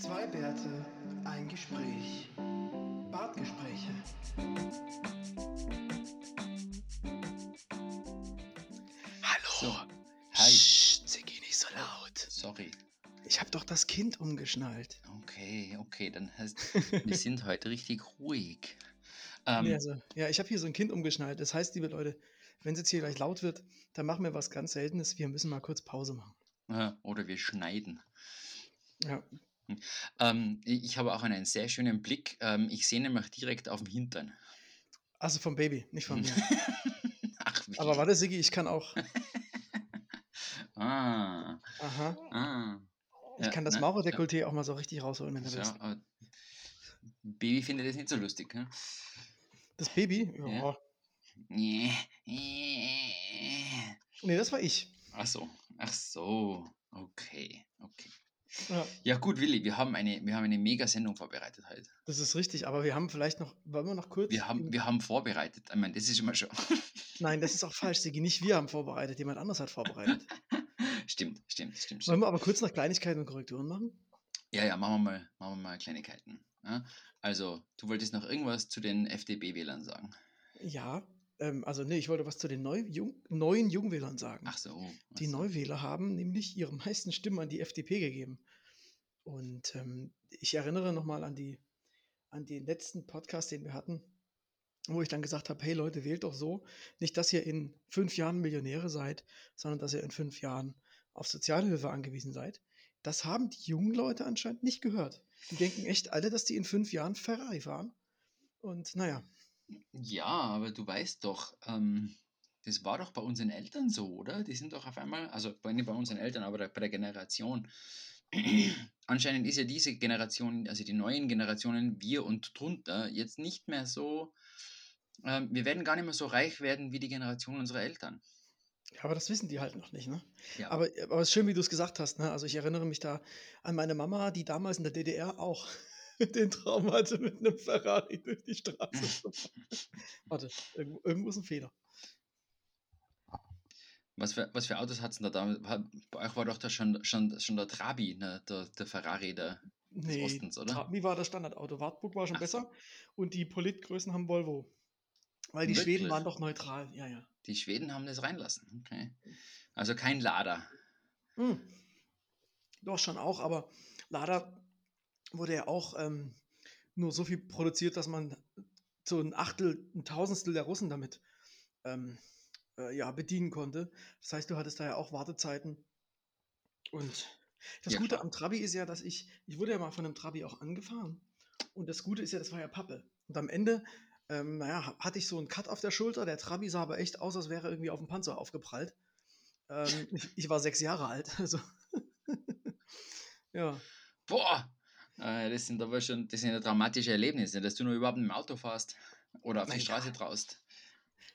Zwei Bärte, ein Gespräch. Bartgespräche. Hallo. So, hi. Psst, Ziggy, nicht so laut. Sorry. Ich hab doch das Kind umgeschnallt. Okay, okay, dann heißt, wir sind heute richtig ruhig. Ähm, Nee, also, ja, ich habe hier so ein Kind umgeschnallt. Das heißt, liebe Leute, wenn es jetzt hier gleich laut wird, dann machen wir was ganz Seltenes. Wir müssen mal kurz Pause machen. oder wir schneiden. Ja, Ähm, ich habe auch einen sehr schönen Blick. Ähm, ich sehe nämlich direkt auf dem Hintern. also vom Baby, nicht von mir. Ach, wie. Aber warte, Siggi, ich kann auch. Ah, Aha. ah. Ich Ja, kann das ne, Mauerdekolleté auch mal so richtig rausholen, wenn du Ja, willst. aber Baby findet das nicht so lustig. Ne? Das Baby? Ja. Ja. Nee, das war ich. Ach so, ach so. Okay, okay. Ja, Ja gut, Willi, wir haben eine, wir haben eine Mega-Sendung vorbereitet heute. das ist richtig. Aber wir haben vielleicht noch, wollen wir noch kurz? Wir haben, wir haben vorbereitet. Ich meine, das ist immer schon. Nein, das ist auch falsch, Sigi. Nicht wir haben vorbereitet, jemand anderes hat vorbereitet. stimmt, stimmt, stimmt, Wollen wir aber kurz noch Kleinigkeiten und Korrekturen machen? Ja, ja, machen wir mal, machen wir mal Kleinigkeiten. Also, du wolltest noch irgendwas zu den FDP-Wählern sagen. Ja, ähm, also nee, ich wollte was zu den neu, jung, neuen Jungwählern sagen. Ach so. ach Die so. Neuwähler haben nämlich ihre meisten Stimmen an die FDP gegeben. Und ähm, ich erinnere nochmal an, die, an den letzten Podcast, den wir hatten, wo ich dann gesagt habe, hey Leute, wählt doch so, nicht, dass ihr in fünf Jahren Millionäre seid, sondern dass ihr in fünf Jahren auf Sozialhilfe angewiesen seid. Das haben die jungen Leute anscheinend nicht gehört. Die denken echt alle, dass die in fünf Jahren Ferrari fahren. Und naja, Ja, aber du weißt doch, ähm, das war doch bei unseren Eltern so, oder? Die sind doch auf einmal, also bei- nicht bei unseren Eltern, aber bei der Generation. Anscheinend ist ja diese Generation, also die neuen Generationen, wir und drunter, jetzt nicht mehr so, ähm, wir werden gar nicht mehr so reich werden wie die Generation unserer Eltern. Ja, aber das wissen die halt noch nicht, ne? Ja. Aber, aber es ist schön, wie du es gesagt hast, ne? Also ich erinnere mich da an meine Mama, die damals in der DDR auch den Traum hatte, mit einem Ferrari durch die Straße zu fahren. Warte, irgendwo, irgendwo ist ein Fehler. Was für, was für Autos hat es denn da damals? Bei euch war doch da schon, schon, schon der Trabi, ne? der, der Ferrari der, des Nee, Ostens, oder? Trabi war das Standardauto. Wartburg war schon Ach so. besser und die Politgrößen haben Volvo. Weil die Wirklich? Schweden waren doch neutral, ja, ja. Die Schweden haben das reinlassen. Okay. Also kein Lader. Hm. Doch, schon auch, aber Lada wurde ja auch ähm, nur so viel produziert, dass man so ein Achtel, ein Tausendstel der Russen damit ähm, äh, ja, bedienen konnte. Das heißt, du hattest da ja auch Wartezeiten. Und das Ja, Gute klar. am Trabi ist ja, dass ich, ich wurde ja mal von einem Trabi auch angefahren. Und das Gute ist ja, das war ja Pappe. Und am Ende, ähm, naja, ha- hatte ich so einen Cut auf der Schulter. Der Trabi sah aber echt aus, als wäre er irgendwie auf dem Panzer aufgeprallt. Ähm, ich, ich war sechs Jahre alt. Also. ja. Boah! Äh, das sind aber schon, das sind ja dramatische Erlebnisse, dass du nur überhaupt im Auto fährst oder auf die Na ja. Straße traust.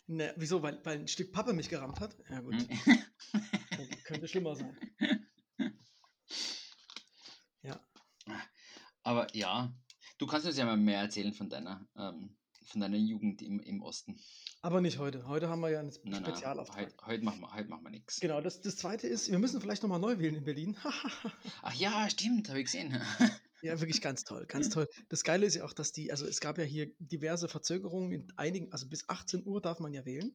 Ne, wieso? Weil, weil ein Stück Pappe mich gerammt hat? Ja, gut. Hm? Könnte, schlimmer sein. Ja. Aber ja, du kannst uns ja mal mehr erzählen von deiner, ähm, von deiner Jugend im, im Osten. Aber nicht heute. Heute haben wir ja einen Nein, nein, Spezialauftrag. heute, heute machen wir, heute machen wir nichts. Genau, das, das zweite ist, wir müssen vielleicht nochmal neu wählen in Berlin. Ach ja, stimmt, habe ich gesehen. ja, wirklich ganz toll, ganz toll. Das Geile ist ja auch, dass die, also es gab ja hier diverse Verzögerungen in einigen, also bis 18 Uhr darf man ja wählen.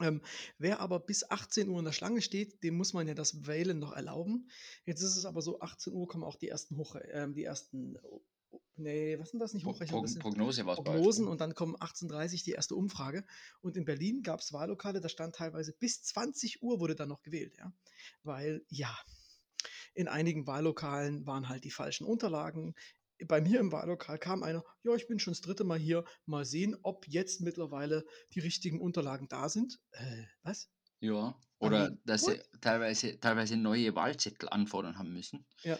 Ähm, wer aber bis 18 Uhr in der Schlange steht, dem muss man ja das Wählen noch erlauben. Jetzt ist es aber so, 18 Uhr kommen auch die ersten Hoch, ähm, die ersten, oh, oh, nee, was sind das nicht Pro, Hochrechnungen? Pro, Prognose war es. Prognosen und dann kommen 18.30 die erste Umfrage. Und in Berlin gab es Wahllokale, da stand teilweise bis 20 Uhr wurde dann noch gewählt, ja. Weil, ja, in einigen Wahllokalen waren halt die falschen Unterlagen. Bei mir im Wahllokal kam einer, ja, ich bin schon das dritte Mal hier, mal sehen, ob jetzt mittlerweile die richtigen Unterlagen da sind. Äh, was? Ja. Oder nee, dass sie teilweise, teilweise neue Wahlzettel anfordern haben müssen. Ja,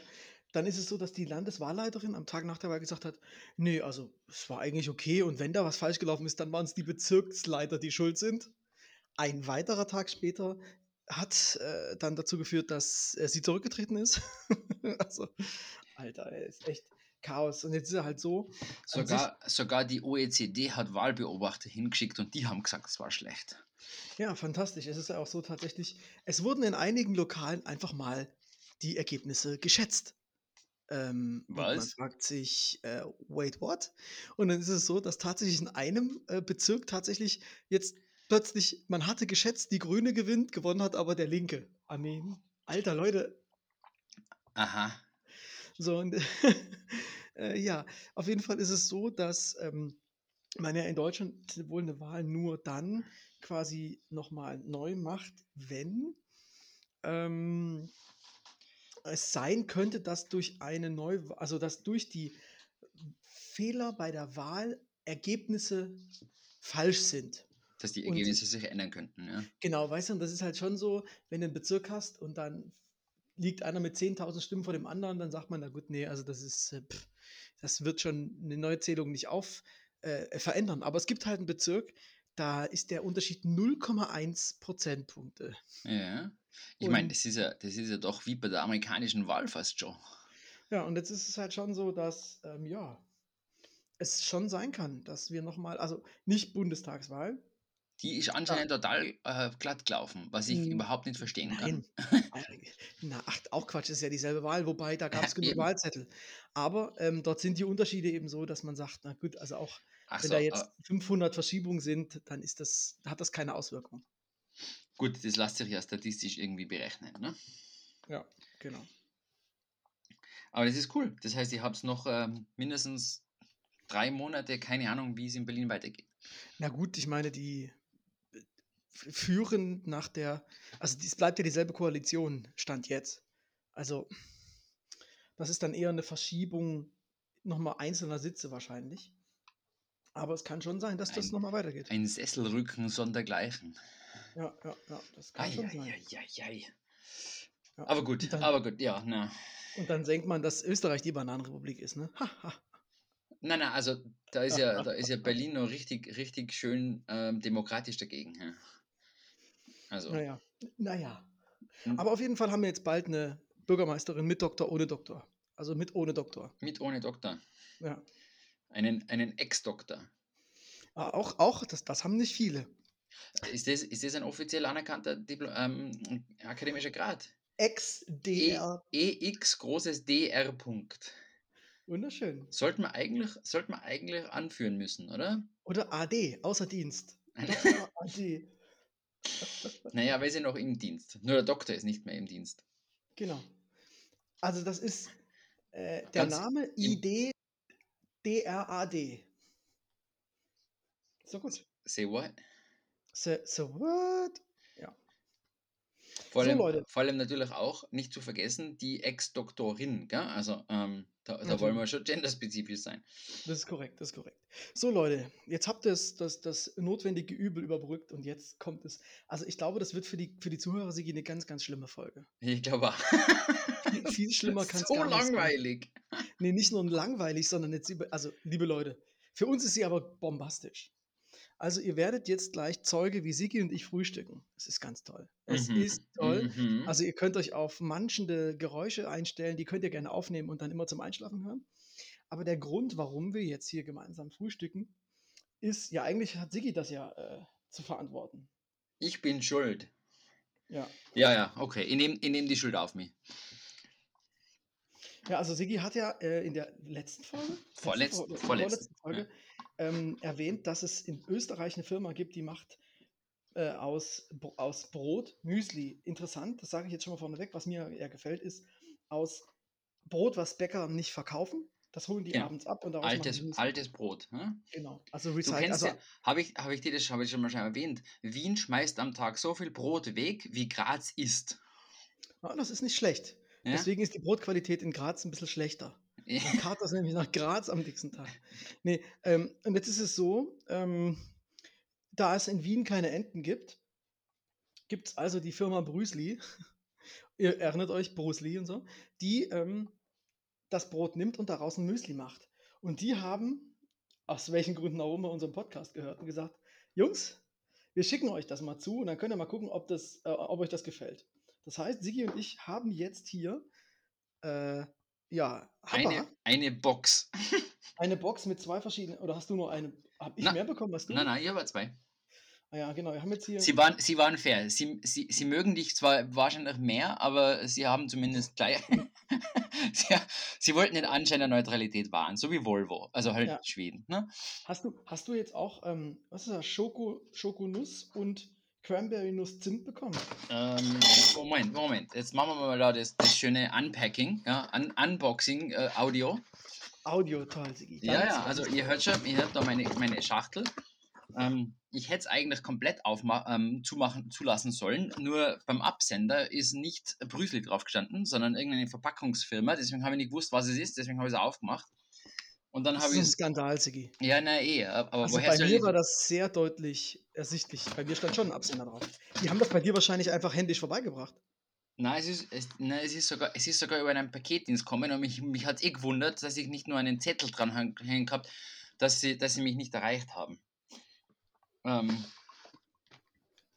dann ist es so, dass die Landeswahlleiterin am Tag nach der Wahl gesagt hat, nee, also es war eigentlich okay und wenn da was falsch gelaufen ist, dann waren es die Bezirksleiter, die schuld sind. Ein weiterer Tag später hat äh, dann dazu geführt, dass äh, sie zurückgetreten ist. also, Alter, ist echt Chaos. Und jetzt ist er halt so. Sogar, sogar die OECD hat Wahlbeobachter hingeschickt und die haben gesagt, es war schlecht. Sich, ja, fantastisch. Es ist ja auch so tatsächlich, es wurden in einigen Lokalen einfach mal die Ergebnisse geschätzt. Ähm, man fragt sich, äh, wait, what? Und dann ist es so, dass tatsächlich in einem äh, Bezirk tatsächlich jetzt plötzlich, man hatte geschätzt, die Grüne gewinnt, gewonnen hat aber der Linke. Amen. Alter, Leute. Aha. So, und äh, ja, auf jeden Fall ist es so, dass ähm, man ja in Deutschland wohl eine Wahl nur dann quasi nochmal neu macht, wenn ähm, es sein könnte, dass durch eine Neu also dass durch die Fehler bei der Wahl Ergebnisse falsch sind. Dass die Und Ergebnisse sich ändern könnten, ja. genau, weißt du, und das ist halt schon so, wenn du einen Bezirk hast und dann liegt einer mit 10.000 Stimmen vor dem anderen, dann sagt man, na gut, nee, also das ist, äh, pff, das wird schon eine Neuzählung nicht auf äh, verändern. Aber es gibt halt einen Bezirk, da ist der Unterschied 0,1 Prozentpunkte. Ja. Ich meine, Und das ist ja, das ist ja doch wie bei der amerikanischen Wahl fast schon. ja, und jetzt ist es halt schon so, dass, ähm, ja, es schon sein kann, dass wir nochmal, also nicht Bundestagswahl, Die ist ja, anscheinend total äh, glatt gelaufen, was ich Hm, überhaupt nicht verstehen kann. Nein. Äh, Na, ach, auch Quatsch, ist ja dieselbe Wahl, wobei da gab es genug Eben. Wahlzettel. Aber ähm, dort sind die Unterschiede eben so, dass man sagt, na gut, also auch Ach wenn so, da jetzt aber 500 Verschiebungen sind, dann ist das, hat das keine Auswirkung. gut, das lässt sich ja statistisch irgendwie berechnen. Ne? Ja, genau. Aber das ist cool. Das heißt, ihr habt noch ähm, mindestens drei Monate, keine Ahnung, wie es in Berlin weitergeht. Na gut, ich meine, die äh, f- führen nach der, also es bleibt ja dieselbe Koalition, Stand jetzt. Also das ist dann eher eine Verschiebung nochmal einzelner Sitze wahrscheinlich. Aber es kann schon sein, dass das nochmal weitergeht. ein Sesselrücken sondergleichen. Ja, ja, ja, das kann schon sein. Eieieiei. Ja. Aber gut, dann, aber gut, ja, na. und dann denkt man, dass Österreich die Bananenrepublik ist, ne? Ha, ha. Nein, nein, also da ist ja, da ist ja Berlin noch richtig, richtig schön ähm, demokratisch dagegen. Ja. Also, Naja, naja. hm, Aber auf jeden Fall haben wir jetzt bald eine Bürgermeisterin mit Doktor, ohne Doktor. Also mit ohne Doktor. mit ohne Doktor. Ja. Einen, einen Ex-Doktor. Ah, Auch, auch das, das haben nicht viele. Ist das, ist das ein offiziell anerkannter Diplo ähm, akademischer Grad? E, Ex-DR. EX großes DR Punkt. Wunderschön. Sollten wir eigentlich, sollten wir eigentlich anführen müssen, oder? Oder AD, außer Dienst. Doktor AD. Naja, weil sie noch im Dienst. Nur der Doktor ist nicht mehr im Dienst. Genau. Also das ist äh, der Ganz Name im, ID DRAD. So gut. say what? So, so what? Vor So allem, Leute, vor allem natürlich auch nicht zu vergessen, die Ex-Doktorin? Also, ähm, da, da wollen wir schon genderspezifisch sein. Das ist korrekt, das ist korrekt. So Leute, jetzt habt ihr das, das, das notwendige Übel überbrückt und jetzt kommt es. Also ich glaube, das wird für die, für die Zuhörer Sigi eine ganz, ganz schlimme Folge. Ich glaube auch. Viel, viel schlimmer kann es so gar nicht sein. langweilig. Nee, nicht nur langweilig, sondern jetzt über, also liebe Leute, für uns ist sie aber bombastisch. Also ihr werdet jetzt gleich Zeuge, wie Sigi und ich frühstücken. Es ist ganz toll. Es Mhm. ist toll. Mhm. Also ihr könnt euch auf manchende Geräusche einstellen, die könnt ihr gerne aufnehmen und dann immer zum Einschlafen hören. Aber der Grund, warum wir jetzt hier gemeinsam frühstücken, ist, ja eigentlich hat Sigi das ja äh, zu verantworten. Ich bin schuld. Ja. Ja, ja, okay. Ich nehme ich nehm die Schuld auf mich. Ja, also Sigi hat ja äh, in der letzten Folge, letzten Vorletzt, Folge, vorletzten. vorletzten Folge ähm, erwähnt, dass es in Österreich eine Firma gibt, die macht äh, aus, aus Brot Müsli. Interessant, das sage ich jetzt schon mal vorneweg, was mir eher gefällt, ist aus Brot, was Bäcker nicht verkaufen. Das holen die Genau. abends ab und daraus Altes, altes Brot. Hm? Genau. Also kennst Also, ja, habe ich, hab ich dir das hab ich schon mal schon erwähnt, Wien schmeißt am Tag so viel Brot weg, wie Graz isst. ah, das ist nicht schlecht. Ja? Deswegen ist die Brotqualität in Graz ein bisschen schlechter. Dann karrt das nämlich nach Graz am nächsten Tag. Nee, ähm, und jetzt ist es so, ähm, da es in Wien keine Enten gibt, gibt es also die Firma Brüsli, ihr erinnert euch, Brüsli und so, die ähm, das Brot nimmt und daraus ein Müsli macht. Und die haben, aus welchen Gründen auch immer, unseren Podcast gehört und gesagt, Jungs, wir schicken euch das mal zu und dann könnt ihr mal gucken, ob, das, äh, ob euch das gefällt. Das heißt, Sigi und ich haben jetzt hier, äh, ja, eine, eine Box. eine Box mit zwei verschiedenen, oder hast du nur eine? Habe ich Na, mehr bekommen als du? Nein, nein, ich habe zwei. Ah ja, genau. Wir haben jetzt hier. Sie waren, sie waren fair. Sie, sie, sie mögen dich zwar wahrscheinlich mehr, aber sie haben zumindest gleich. sie, sie wollten den Anschein der Neutralität wahren, so wie Volvo, also halt Ja. Schweden. Ne? Hast du, hast du jetzt auch, ähm, was ist das, Schoko, Schokonuss und Cranberry-Nuss Zimt bekommen? Ähm, Moment, Moment. Jetzt machen wir mal da das, das schöne Unpacking, ja, Un Unboxing, äh, Audio. Audio, toll, Sigi. Ja, ja, also ihr hört schon, ihr hört da meine, meine Schachtel. Ähm, ich hätte es eigentlich komplett ähm, zumachen, zulassen sollen, nur beim Absender ist nicht Brüsli drauf gestanden, sondern irgendeine Verpackungsfirma. Deswegen habe ich nicht gewusst, was es ist, deswegen habe ich es aufgemacht. Und dann Das ist ich ein. Skandal, Sigi. Ja, na eh, aber Also woher bei mir war das sehr deutlich ersichtlich. Bei mir stand schon ein Absender drauf. Die haben das bei dir wahrscheinlich einfach händisch vorbeigebracht. Nein, es ist, es, nein, es ist sogar, es ist sogar über einen Paketdienst gekommen und mich, mich hat eh gewundert, dass ich nicht nur einen Zettel dran hängen gehabt, dass sie, dass sie mich nicht erreicht haben. Ähm,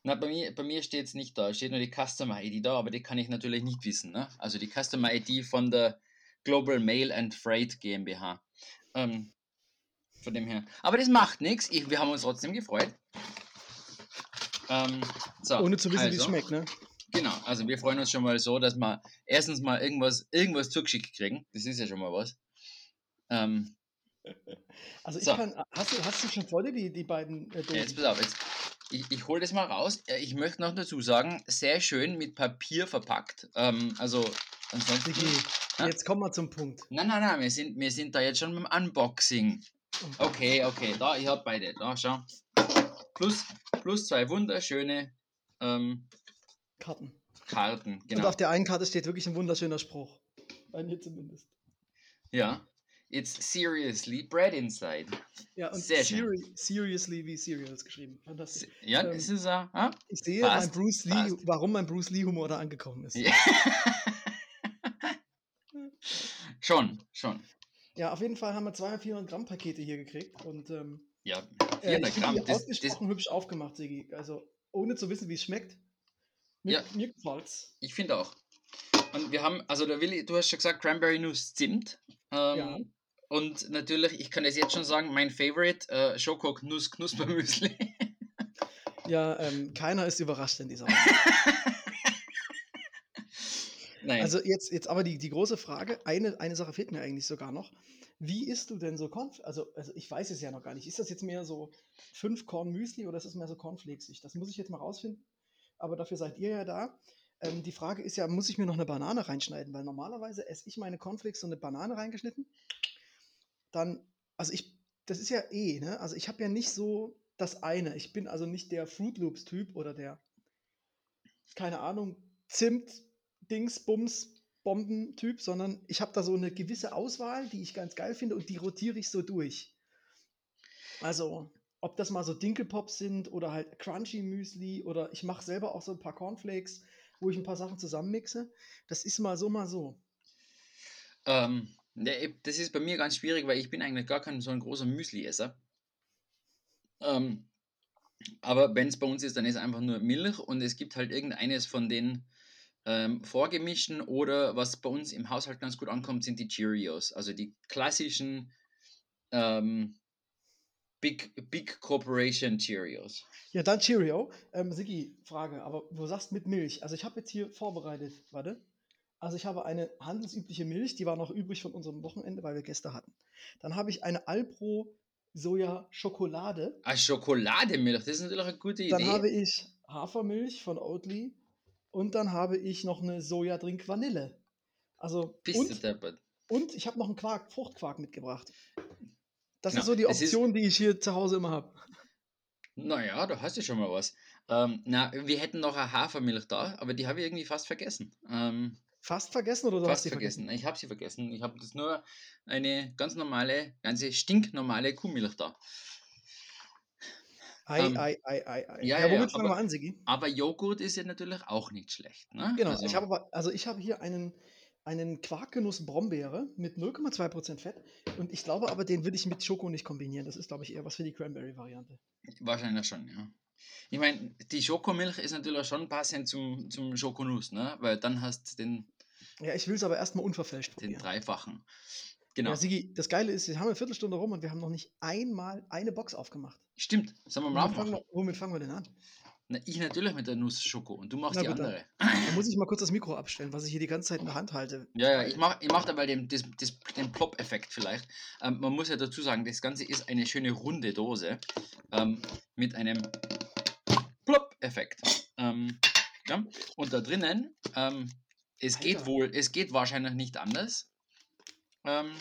na, bei mir, bei mir steht es nicht da, es steht nur die Customer ID da, aber die kann ich natürlich nicht wissen. Ne? Also die Customer ID von der Global Mail and Freight GmbH. Ähm, von dem her. Aber das macht nichts, wir haben uns trotzdem gefreut. Ähm, so, Ohne zu wissen, wie es also. schmeckt, ne? Genau, also wir freuen uns schon mal so, dass wir erstens mal irgendwas, irgendwas zugeschickt kriegen. Das ist ja schon mal was. Ähm, Also ich So. kann. Hast du, hast du schon vor dir die, die beiden äh, Dosen? jetzt pass auf, jetzt, ich, ich hole das mal raus. Äh, Ich möchte noch dazu sagen, sehr schön mit Papier verpackt. Ähm, also ansonsten. Ja? Jetzt kommen wir zum Punkt. Nein, nein, nein, wir sind, wir sind da jetzt schon beim Unboxing. Okay, okay, da, ich habe beide. Da, schau. Plus, plus zwei wunderschöne ähm, Karten. Karten. Und Genau. auf der einen Karte steht wirklich ein wunderschöner Spruch. Bei mir zumindest. Ja. It's seriously bread inside. Ja, und Sehr schön. seri seriously wie Cereals geschrieben. Fantastisch. Ja, Ähm, das ist ja. ah, Ich sehe, mein Bruce Lee, warum mein Bruce Lee Humor da angekommen ist. Ja. schon, schon. Ja, auf jeden Fall haben wir 200, 400 Gramm Pakete hier gekriegt und ähm, Ja, äh, 400 ich finde Gramm. die Das, das, ausgesprochen hübsch aufgemacht, Sigi. Also ohne zu wissen, wie es schmeckt. Mir, Ja. mir gefällt's. ich finde auch. Und wir haben, also der Willi, du hast schon gesagt, Cranberry Nuss Zimt. Ähm, Ja. Und natürlich, ich kann es jetzt schon sagen, mein Favorite, äh, Schoko Nuss Knuspermüsli. Ja, ähm, keiner ist überrascht in dieser Runde. Nein. Also jetzt, jetzt aber die, die große Frage, eine, eine Sache fehlt mir eigentlich sogar noch. Wie isst du denn so Corn? Also, also ich weiß es ja noch gar nicht. Ist das jetzt mehr so fünf Korn Müsli oder ist es mehr so Cornflakesig? Das muss ich jetzt mal rausfinden. Aber dafür seid ihr ja da. Ähm, die Frage ist ja, muss ich mir noch eine Banane reinschneiden? Weil normalerweise esse ich meine Cornflakes so eine Banane reingeschnitten. Dann, also ich, das ist ja eh, ne? Also ich habe ja nicht so das eine. Ich bin also nicht der Fruit Loops Typ oder der, keine Ahnung, Zimt, Dings, Bums, Bomben-Typ, sondern ich habe da so eine gewisse Auswahl, die ich ganz geil finde und die rotiere ich so durch. Also, ob das mal so Dinkelpops sind oder halt Crunchy Müsli oder ich mache selber auch so ein paar Cornflakes, wo ich ein paar Sachen zusammenmixe. Das ist mal so, mal so. Ähm, eben, das ist bei mir ganz schwierig, weil ich bin eigentlich gar kein so ein großer Müsli-Esser. Ähm, aber wenn es bei uns ist, dann ist einfach nur Milch und es gibt halt irgendeines von den ähm, vorgemischten oder was bei uns im Haushalt ganz gut ankommt, sind die Cheerios. Also die klassischen ähm, Big, Big Corporation Cheerios. Ja, dann Cheerio. Ähm, Sigi, Frage, aber du sagst mit Milch. Also ich habe jetzt hier vorbereitet, warte. Also ich habe eine handelsübliche Milch, die war noch übrig von unserem Wochenende, weil wir Gäste hatten. Dann habe ich eine Alpro Soja Schokolade. Ah, Schokolademilch, das ist natürlich eine gute Idee. Dann habe ich Hafermilch von Oatly und dann habe ich noch eine Sojadrink Vanille. Also Bist und, und ich habe noch einen Quark, Fruchtquark mitgebracht. Das Genau, ist so die ist- Option, die ich hier zu Hause immer habe. Naja, da hast du schon mal was. Ähm, na, wir hätten noch eine Hafermilch da, aber die habe ich irgendwie fast vergessen. Ähm, Fast vergessen oder du fast hast sie vergessen. Ich habe sie vergessen. Ich habe das nur eine ganz normale, ganze stinknormale Kuhmilch da. Ei, Ähm, ei, ei, ei, ei. ja, Ja, ja, womit fangen aber- wir an, Sigi? Aber Joghurt ist ja natürlich auch nicht schlecht. Ne? Genau, also, ich habe also ich habe hier einen, einen Quarkgenuss Brombeere mit 0,2% Fett und ich glaube aber, den würde ich mit Schoko nicht kombinieren. Das ist, glaube ich, eher was für die Cranberry-Variante. Wahrscheinlich schon, ja. Ich meine, die Schokomilch ist natürlich schon passend zum, zum Schokonuss, ne? Weil dann hast du den, Ja, ich will es aber erstmal unverfälscht den probieren. dreifachen. Genau. Ja, Sigi, das Geile ist, wir haben eine Viertelstunde rum und wir haben noch nicht einmal eine Box aufgemacht. Stimmt. Sollen wir mal fangen wir, womit fangen wir denn an? Na, ich natürlich mit der Nuss Schoko und du machst Na die dann. andere. Da muss ich mal kurz das Mikro abstellen, was ich hier die ganze Zeit in der Hand halte. Ja, ja, ich mach, ich mach dabei den, den Plop-Effekt vielleicht. Ähm, man muss ja dazu sagen, das Ganze ist eine schöne runde Dose ähm, mit einem Plop-Effekt. Ähm, ja? Und da drinnen, ähm, es geht wohl, es geht wahrscheinlich nicht anders. Ähm,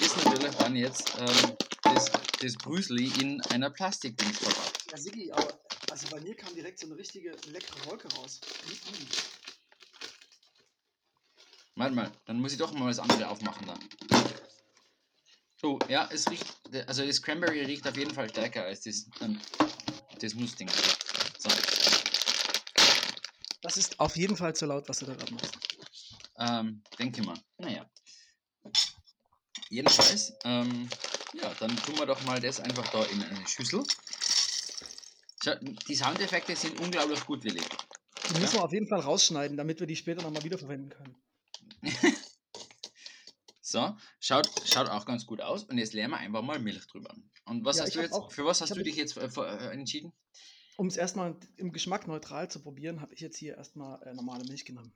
ist natürlich dann jetzt ähm, das, das Brüsli in einer Plastikdings verpackt. Ja, Sigi, aber also bei mir kam direkt so eine richtige leckere Wolke raus. Warte mal, dann muss ich doch mal das andere aufmachen da. Oh, ja, es riecht, also das Cranberry riecht auf jeden Fall stärker als das, ähm, das Nussding. So, Das ist auf jeden Fall zu laut, was du da gerade machst. ähm, denke mal. Naja. Jedenfalls, ähm, ja, dann tun wir doch mal das einfach da in eine Schüssel. Schau, die Soundeffekte sind unglaublich gut, Willi. Die müssen wir auf jeden Fall rausschneiden, damit wir die später nochmal wiederverwenden können. So, schaut, schaut auch ganz gut aus. Und jetzt leeren wir einfach mal Milch drüber. Und was Ja, hast du jetzt, auch- für was hast du dich jetzt äh, äh, entschieden? Um es erstmal im Geschmack neutral zu probieren, habe ich jetzt hier erstmal äh, normale Milch genommen.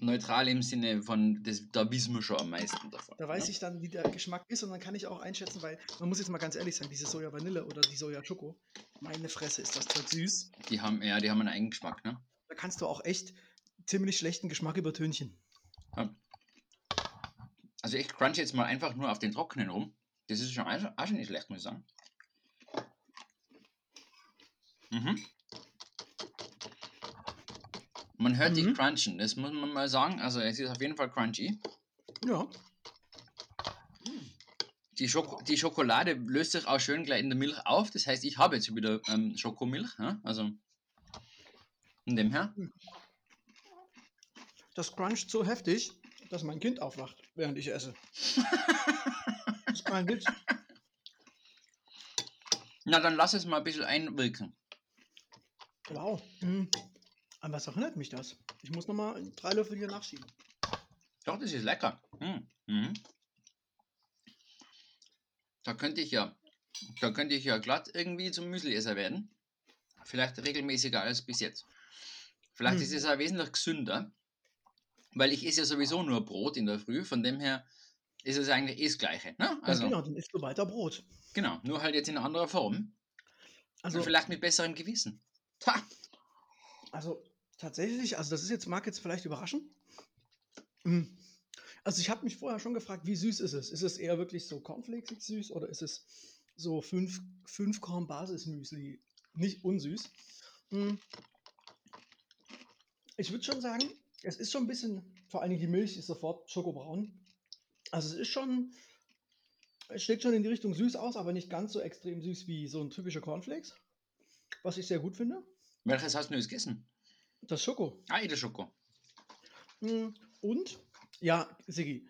Neutral im Sinne von, das, da wissen wir schon am meisten davon. Da weiß ne? ich dann, wie der Geschmack ist und dann kann ich auch einschätzen, weil man muss jetzt mal ganz ehrlich sagen, diese Soja Vanille oder die Soja Schoko, meine Fresse ist das Zeug süß. Die haben, ja, die haben einen eigenen Geschmack, ne? Da kannst du auch echt ziemlich schlechten Geschmack übertönchen. Also ich crunch jetzt mal einfach nur auf den Trockenen rum. Das ist schon auch auch schon nicht schlecht, muss ich sagen. Mhm. Man hört dich Mhm. crunchen, das muss man mal sagen. Also es ist auf jeden Fall crunchy. Ja. Die, Schoko die Schokolade löst sich auch schön gleich in der Milch auf. Das heißt, ich habe jetzt wieder ähm, Schokomilch. Ja? Also von dem her. Das cruncht so heftig, dass mein Kind aufwacht, während ich esse. das ist kein Witz. Na, dann lass es mal ein bisschen einwirken. Wow. Mhm. An was erinnert mich das? Ich muss nochmal drei Löffel hier nachschieben. Doch, das ist lecker. Hm. Mhm. Da könnte ich ja, da könnte ich ja glatt irgendwie zum Müsliesser werden. Vielleicht regelmäßiger als bis jetzt. Vielleicht Hm. ist es ja wesentlich gesünder, weil ich esse ja sowieso nur Brot in der Früh. Von dem her ist es eigentlich eh das Gleiche. Ne? Ja, Also genau, dann isst du weiter Brot. genau, nur halt jetzt in anderer Form. Also, Und vielleicht mit besserem Gewissen. Ha! also tatsächlich, also das ist jetzt, mag jetzt vielleicht überraschen. Mm. Also ich habe mich vorher schon gefragt, wie süß ist es? Ist es eher wirklich so cornflakesig süß oder ist es so 5 Korn Basismüsli, nicht unsüß? Mm. Ich würde schon sagen, es ist schon ein bisschen, vor Dingen die Milch ist sofort schokobraun. Also es ist schon, es schlägt schon in die Richtung süß aus, aber nicht ganz so extrem süß wie so ein typischer Cornflakes. Was ich sehr gut finde. Welches hast du jetzt gegessen? Das Schoko. Ah, der Schoko. Mm, Und, ja, Siggi,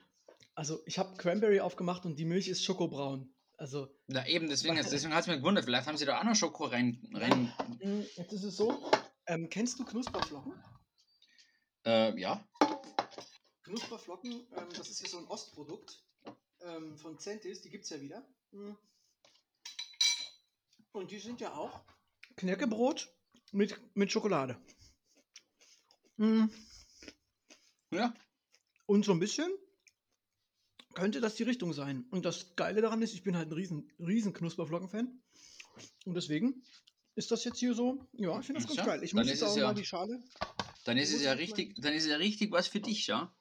also ich habe Cranberry aufgemacht und die Milch ist schokobraun. Also, Na eben, deswegen, deswegen hat es mich gewundert. Vielleicht haben sie da auch noch Schoko rein. rein mm, jetzt ist es so, ähm, kennst du Knusperflocken? äh, ja. Knusperflocken, ähm, das ist ja so ein Ostprodukt ähm, von Centis, die gibt es ja wieder. Mm. Und die sind ja auch Knäckebrot mit, mit Schokolade. Mm. Ja. Und so ein bisschen könnte das die Richtung sein. Und das Geile daran ist, ich bin halt ein riesen, riesen Knusperflocken-Fan. Und deswegen ist das jetzt hier so, ja, ich finde das ganz Ja, geil. Ich dann muss ist jetzt auch ja- mal die Schale. Dann ist es ja richtig, dann ist es ja richtig was für dich, ja.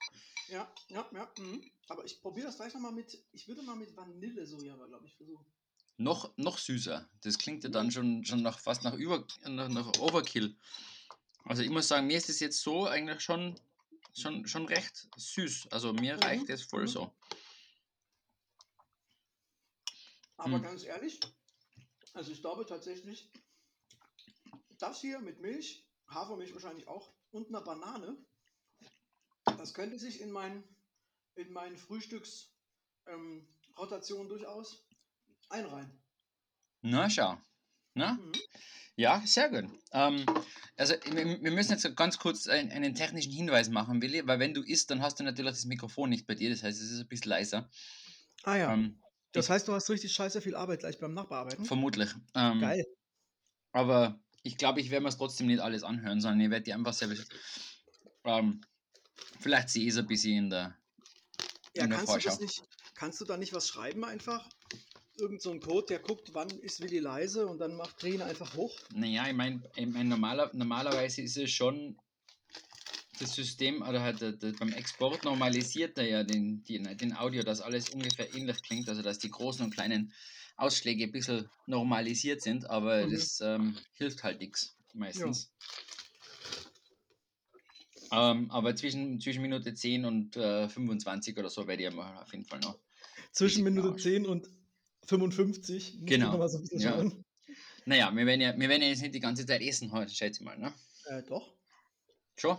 Ja, ja, ja. Mhm. Aber ich probiere das gleich nochmal mit, ich würde mal mit Vanillesoja, glaube ich, versuchen. Noch, noch süßer. Das klingt ja dann schon, schon nach, fast nach, Über, nach, nach Overkill. Also ich muss sagen, mir ist es jetzt so eigentlich schon, schon, schon recht süß. Also mir Mhm, reicht es voll mhm. so. Aber Hm. ganz ehrlich, also ich glaube tatsächlich, das hier mit Milch, Hafermilch wahrscheinlich auch, und einer Banane, das könnte sich in mein, in meinen Frühstücksrotation ähm, Rotation durchaus einreihen. Na schau. Na? Mhm. Ja, sehr gut. Ähm, also wir, müssen jetzt ganz kurz einen, einen technischen Hinweis machen, Willi, weil wenn du isst, dann hast du natürlich das Mikrofon nicht bei dir, das heißt, es ist ein bisschen leiser. Ah ja. Ähm, das heißt, du hast richtig scheiße viel Arbeit gleich beim Nachbearbeiten. vermutlich. Ähm, Geil. Aber ich glaube, ich werde mir es trotzdem nicht alles anhören, sondern ich werde die einfach selber. Ähm, vielleicht sehe ich es ein bisschen in der. Ja, in der kannst du das Vorschau. nicht, kannst du da nicht was schreiben einfach? Irgend so ein Code, der guckt, wann ist Willi leise und dann macht drehen einfach hoch. Naja, ich meine, ich mein, normaler, normalerweise ist es schon das System, oder halt der, der, beim Export normalisiert er ja den, die, den Audio, dass alles ungefähr ähnlich klingt, also dass die großen und kleinen Ausschläge ein bisschen normalisiert sind, aber Mhm. das ähm, hilft halt nichts meistens. Ähm, aber zwischen, zwischen Minute 10 und äh, 25 oder so werde ich auf jeden Fall noch. Zwischen Minute Arsch. 10 und 55. Musst Genau. Mal so ein bisschen Ja. schauen. Naja, wir werden ja, wir werden ja jetzt nicht die ganze Zeit essen heute, schätze ich mal, ne? Äh, doch. Schon?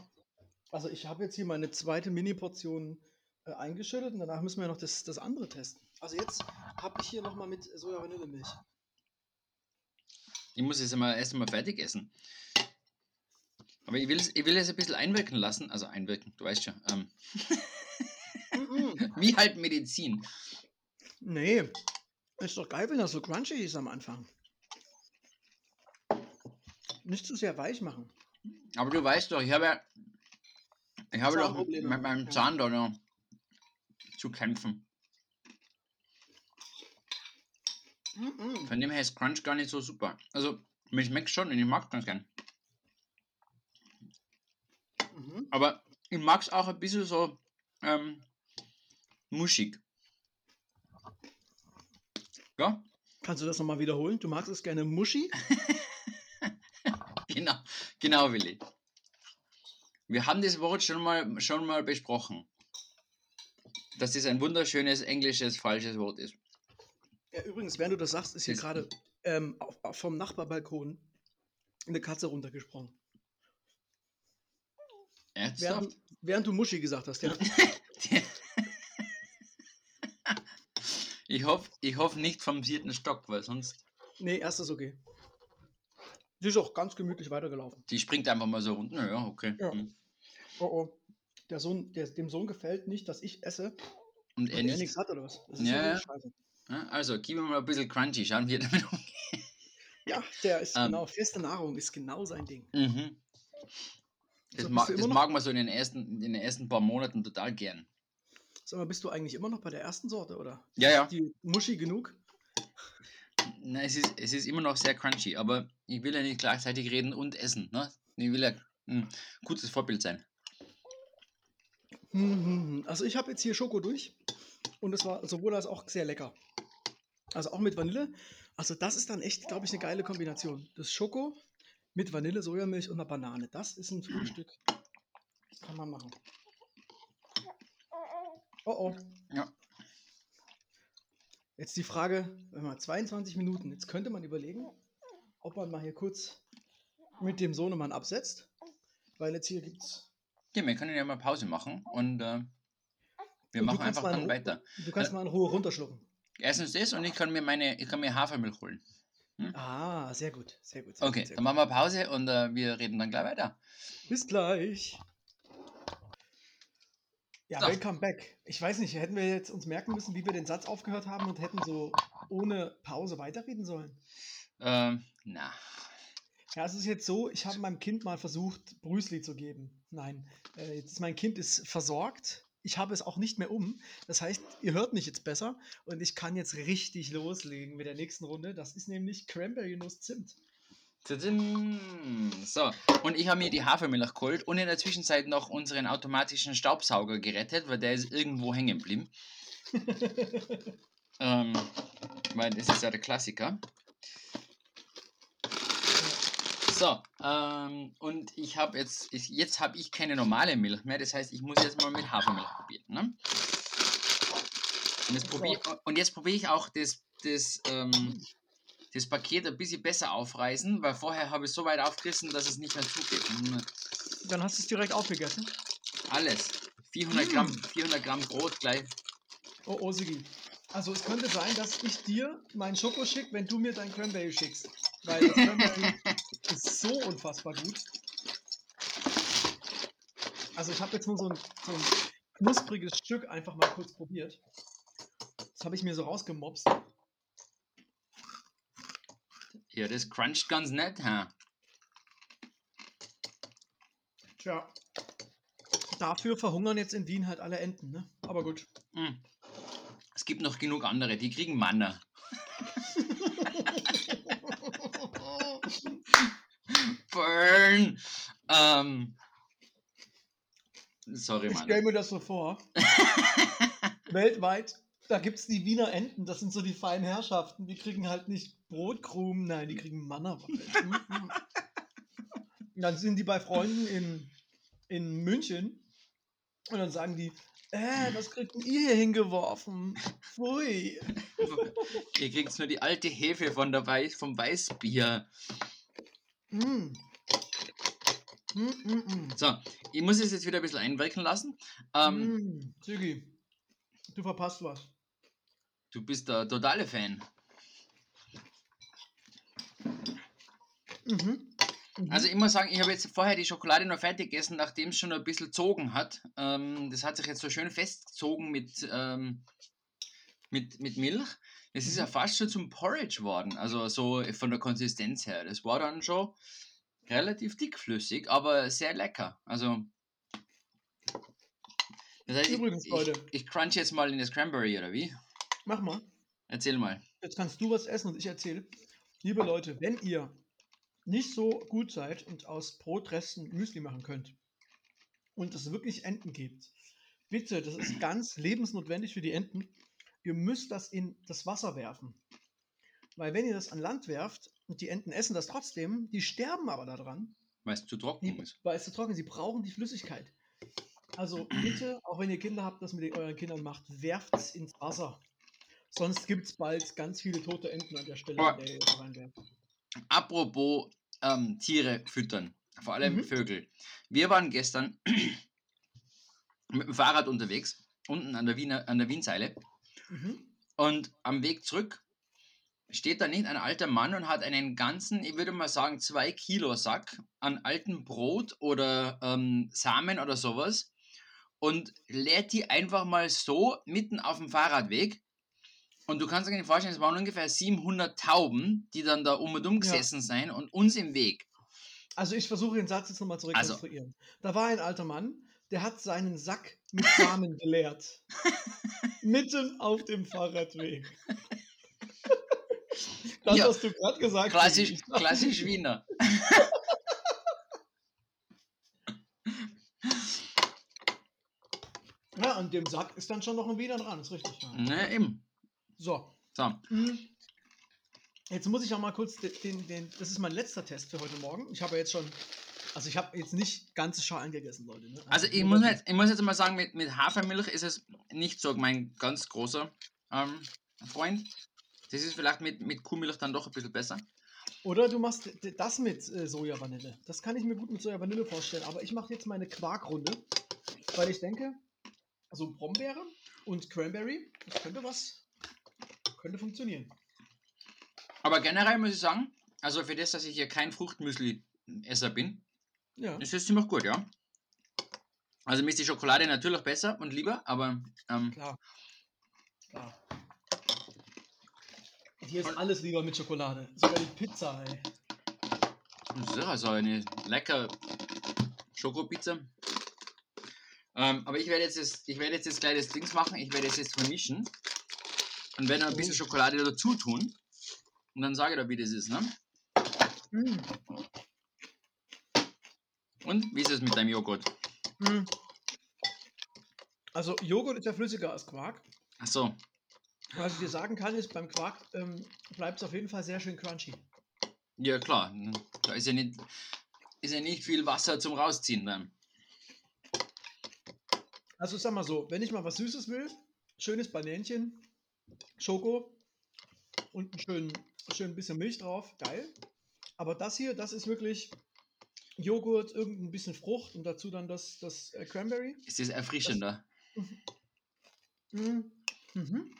Also ich habe jetzt hier meine zweite Mini-Portion äh, eingeschüttet und danach müssen wir noch das, das andere testen. Also jetzt habe ich hier nochmal mit Soja-Vanillemilch. Ich muss es mal erst einmal fertig essen. Aber ich will es, ich will ein bisschen einwirken lassen. Also einwirken, du weißt schon. Ähm, wie halt Medizin. nee, ist doch geil, wenn das so crunchy ist am Anfang. Nicht zu sehr weich machen. Aber du weißt doch, ich habe ja. Ich habe doch mit meinem. Zahn da noch zu kämpfen. Von dem her ist Crunch gar nicht so super. Also, mich schmeckt schon und ich mag es ganz gern. Mhm. Aber ich mag es auch ein bisschen so ähm, muschig. Ja, Kannst du das nochmal wiederholen? Du magst es gerne muschi? genau, genau, Willi. Wir haben das Wort schon mal, schon mal besprochen. Dass das ein wunderschönes englisches falsches Wort ist. Ja, übrigens, während du das sagst, ist hier gerade ähm, vom Nachbarbalkon eine Katze runtergesprungen. Ernsthaft? Während, während du Muschi gesagt hast, ja. ich hoffe ich hoff nicht vom vierten Stock, weil sonst. nee, erst ist okay. Sie ist auch ganz gemütlich weitergelaufen. Die springt einfach mal so runter. Ja, okay. Ja. Hm. Oh oh. Der Sohn, der, dem Sohn gefällt nicht, dass ich esse Und und er er nicht. nichts hat oder was? Das ist Ja. Ja, Also, gib ihm mal ein bisschen crunchy. Schauen wir damit um. Ja, der ist Ähm. genau, feste Nahrung ist genau sein Ding. Mhm. Das, So, mag, das mag man so in den, ersten, in den ersten paar Monaten total gern. Sag mal, bist du eigentlich immer noch bei der ersten Sorte, oder? Ja, ja. Ist Die Muschi genug? Na, es, ist, es ist immer noch sehr crunchy, aber ich will ja nicht gleichzeitig reden und essen. Ne? Ich will ja ein gutes Vorbild sein. Also ich habe jetzt hier Schoko durch und es war sowohl als auch sehr lecker. Also auch mit Vanille. Also das ist dann echt, glaube ich, eine geile Kombination. Das Schoko mit Vanille, Sojamilch und einer Banane. Das ist ein Frühstück. Das kann man machen. Oh oh. Ja. Jetzt die Frage, wenn man 22 Minuten, jetzt könnte man überlegen, ob man mal hier kurz mit dem Sohnemann absetzt. Weil jetzt hier gibt's. Ja, wir können ja mal Pause machen und äh, wir Und machen einfach dann Ruhe- weiter. Du kannst mal in Ruhe runterschlucken. Erstens das und ich kann mir meine, ich kann mir Hafermilch holen. Ah, sehr gut, sehr gut. Sehr Okay, gut, sehr dann machen wir Pause und äh, wir reden dann gleich weiter. gut. Bis gleich. Ja, So. welcome back. Ich weiß nicht, hätten wir jetzt uns merken müssen, wie wir den Satz aufgehört haben und hätten so ohne Pause weiterreden sollen? Ähm, na, Ja, es ist jetzt so, ich habe meinem Kind mal versucht, Brüsli zu geben. Nein, äh, jetzt mein Kind ist versorgt. Ich habe es auch nicht mehr um. Das heißt, ihr hört mich jetzt besser und ich kann jetzt richtig loslegen mit der nächsten Runde. Das ist nämlich Cranberry Nuss Zimt. So, und ich habe mir die Hafermilch geholt und in der Zwischenzeit noch unseren automatischen Staubsauger gerettet, weil der ist irgendwo hängen geblieben. ähm, weil das ist ja der Klassiker. So, ähm, und ich habe jetzt, ich, jetzt habe ich keine normale Milch mehr, das heißt, ich muss jetzt mal mit Hafermilch probieren. Ne? Und, jetzt probier, und jetzt probiere ich auch das, das, ähm, das Paket ein bisschen besser aufreißen, weil vorher habe ich es so weit aufgerissen, dass es nicht mehr zugeht. Hm, Dann hast du es direkt aufgegessen. Alles. 400 Gramm, 400 Gramm Brot gleich. Oh, oh, Sigi. Also es könnte sein, dass ich dir meinen Schoko schicke, wenn du mir dein Cranberry schickst. Weil das Cranberry ist so unfassbar gut. Also ich habe jetzt nur so ein, so ein knuspriges Stück einfach mal kurz probiert. Das habe ich mir so rausgemopst. Ja, das cruncht ganz nett, hä? Tja. Dafür verhungern jetzt in Wien halt alle Enten, ne? Aber gut. Hm. Es gibt noch genug andere, die kriegen Manna. Burn! Ähm. Sorry, Ich Mann. stelle mir das so vor. Weltweit, da gibt es die Wiener Enten, das sind so die feinen Herrschaften. Die kriegen halt nicht Brotkrumen, nein, die kriegen Manna. dann sind die bei Freunden in, in München und dann sagen die, äh, was kriegt ihr hier hingeworfen? Pfui. Ihr kriegt nur die alte Hefe von der Weiß, vom Weißbier. Mm. Mm, mm. So, ich muss es jetzt wieder ein bisschen einwirken lassen. Ähm, Mm. Ziggy, du verpasst was. Du bist der totale Fan. Mhm. Mhm. Also ich muss sagen, ich habe jetzt vorher die Schokolade noch fertig gegessen, nachdem es schon ein bisschen zogen hat. Ähm, das hat sich jetzt so schön festgezogen mit, ähm, mit, mit Milch. Es ist ja fast schon zum Porridge worden, also so von der Konsistenz her. Das war dann schon relativ dickflüssig, aber sehr lecker. Also das heißt, Übrigens, ich, Leute. ich, ich crunch jetzt mal in das Cranberry, oder wie? Mach mal. Erzähl mal. Jetzt kannst du was essen und ich erzähle. Liebe Leute, wenn ihr nicht so gut seid und aus Brotresten Müsli machen könnt und es wirklich Enten gibt, bitte, das ist ganz lebensnotwendig für die Enten, ihr müsst das in das Wasser werfen. Weil wenn ihr das an Land werft und die Enten essen das trotzdem, die sterben aber daran, Weil es zu trocken die, ist. weil es zu trocken, sie brauchen die Flüssigkeit. Also bitte, auch wenn ihr Kinder habt, das mit euren Kindern macht, werft es ins Wasser. Sonst gibt es bald ganz viele tote Enten an der Stelle, an der ihr reinwerft. Apropos ähm, Tiere füttern, vor allem Mhm. Vögel. Wir waren gestern mit dem Fahrrad unterwegs, unten an der, Wiener, an der Wienseile. Mhm. Und am Weg zurück steht da nicht ein alter Mann und hat einen ganzen, ich würde mal sagen, zwei Kilo Sack an altem Brot oder ähm, Samen oder sowas und leert die einfach mal so mitten auf dem Fahrradweg. Und du kannst dir nicht vorstellen, es waren ungefähr 700 Tauben, die dann da um und um Ja. gesessen sind und uns im Weg. Also ich versuche den Satz jetzt nochmal zu Also- rekonstruieren. Da war ein alter Mann, der hat seinen Sack mit Samen geleert. Mitten auf dem Fahrradweg. Das Ja. hast du gerade gesagt. Klassisch, Ich- klassisch Wiener. Ja, an dem Sack ist dann schon noch ein Wiener dran, ist richtig. Ja. Ne, eben. So. So, mm. Jetzt muss ich auch mal kurz den, den, den, das ist mein letzter Test für heute Morgen. Ich habe ja jetzt schon, also ich habe jetzt nicht ganze Schalen gegessen, Leute. Ne? Also ich nur muss, jetzt, ich muss jetzt mal sagen, mit, mit Hafermilch ist es nicht so mein ganz großer ähm, Freund. Das ist vielleicht mit, mit Kuhmilch dann doch ein bisschen besser. Oder du machst das mit äh, Soja-Vanille. Das kann ich mir gut mit Soja-Vanille vorstellen. Aber ich mache jetzt meine Quarkrunde, weil ich denke, also Brombeere und Cranberry, das könnte was, könnte funktionieren. Aber generell muss ich sagen, also für das, dass ich hier kein Fruchtmüsli-Esser bin, Ja. ist es ziemlich gut, ja. Also mir ist die Schokolade natürlich besser und lieber, aber ähm, Klar. Klar. Und hier ist alles lieber mit Schokolade. Sogar die Pizza, ey. das ist also eine lecker Schokopizza. Ähm, aber ich werde jetzt das, ich werde jetzt das kleines Dings machen, ich werde es jetzt vermischen und werde ein bisschen Oh. Schokolade dazu tun. Und dann sage ich dir, wie das ist, ne? Mm. Und wie ist es mit deinem Joghurt? Mm. Also Joghurt ist ja flüssiger als Quark. Achso, Was ich dir sagen kann, ist, beim Quark ähm, bleibt es auf jeden Fall sehr schön crunchy. ja klar. Da ist ja nicht, ist ja nicht viel Wasser zum Rausziehen dann. Also sag mal so, wenn ich mal was Süßes will, schönes Banänchen, Schoko und ein schön, schön bisschen Milch drauf, geil. Aber das hier, das ist wirklich Joghurt, irgendein bisschen Frucht und dazu dann das, das äh, Cranberry. Ist das erfrischender? Mm. Mhm.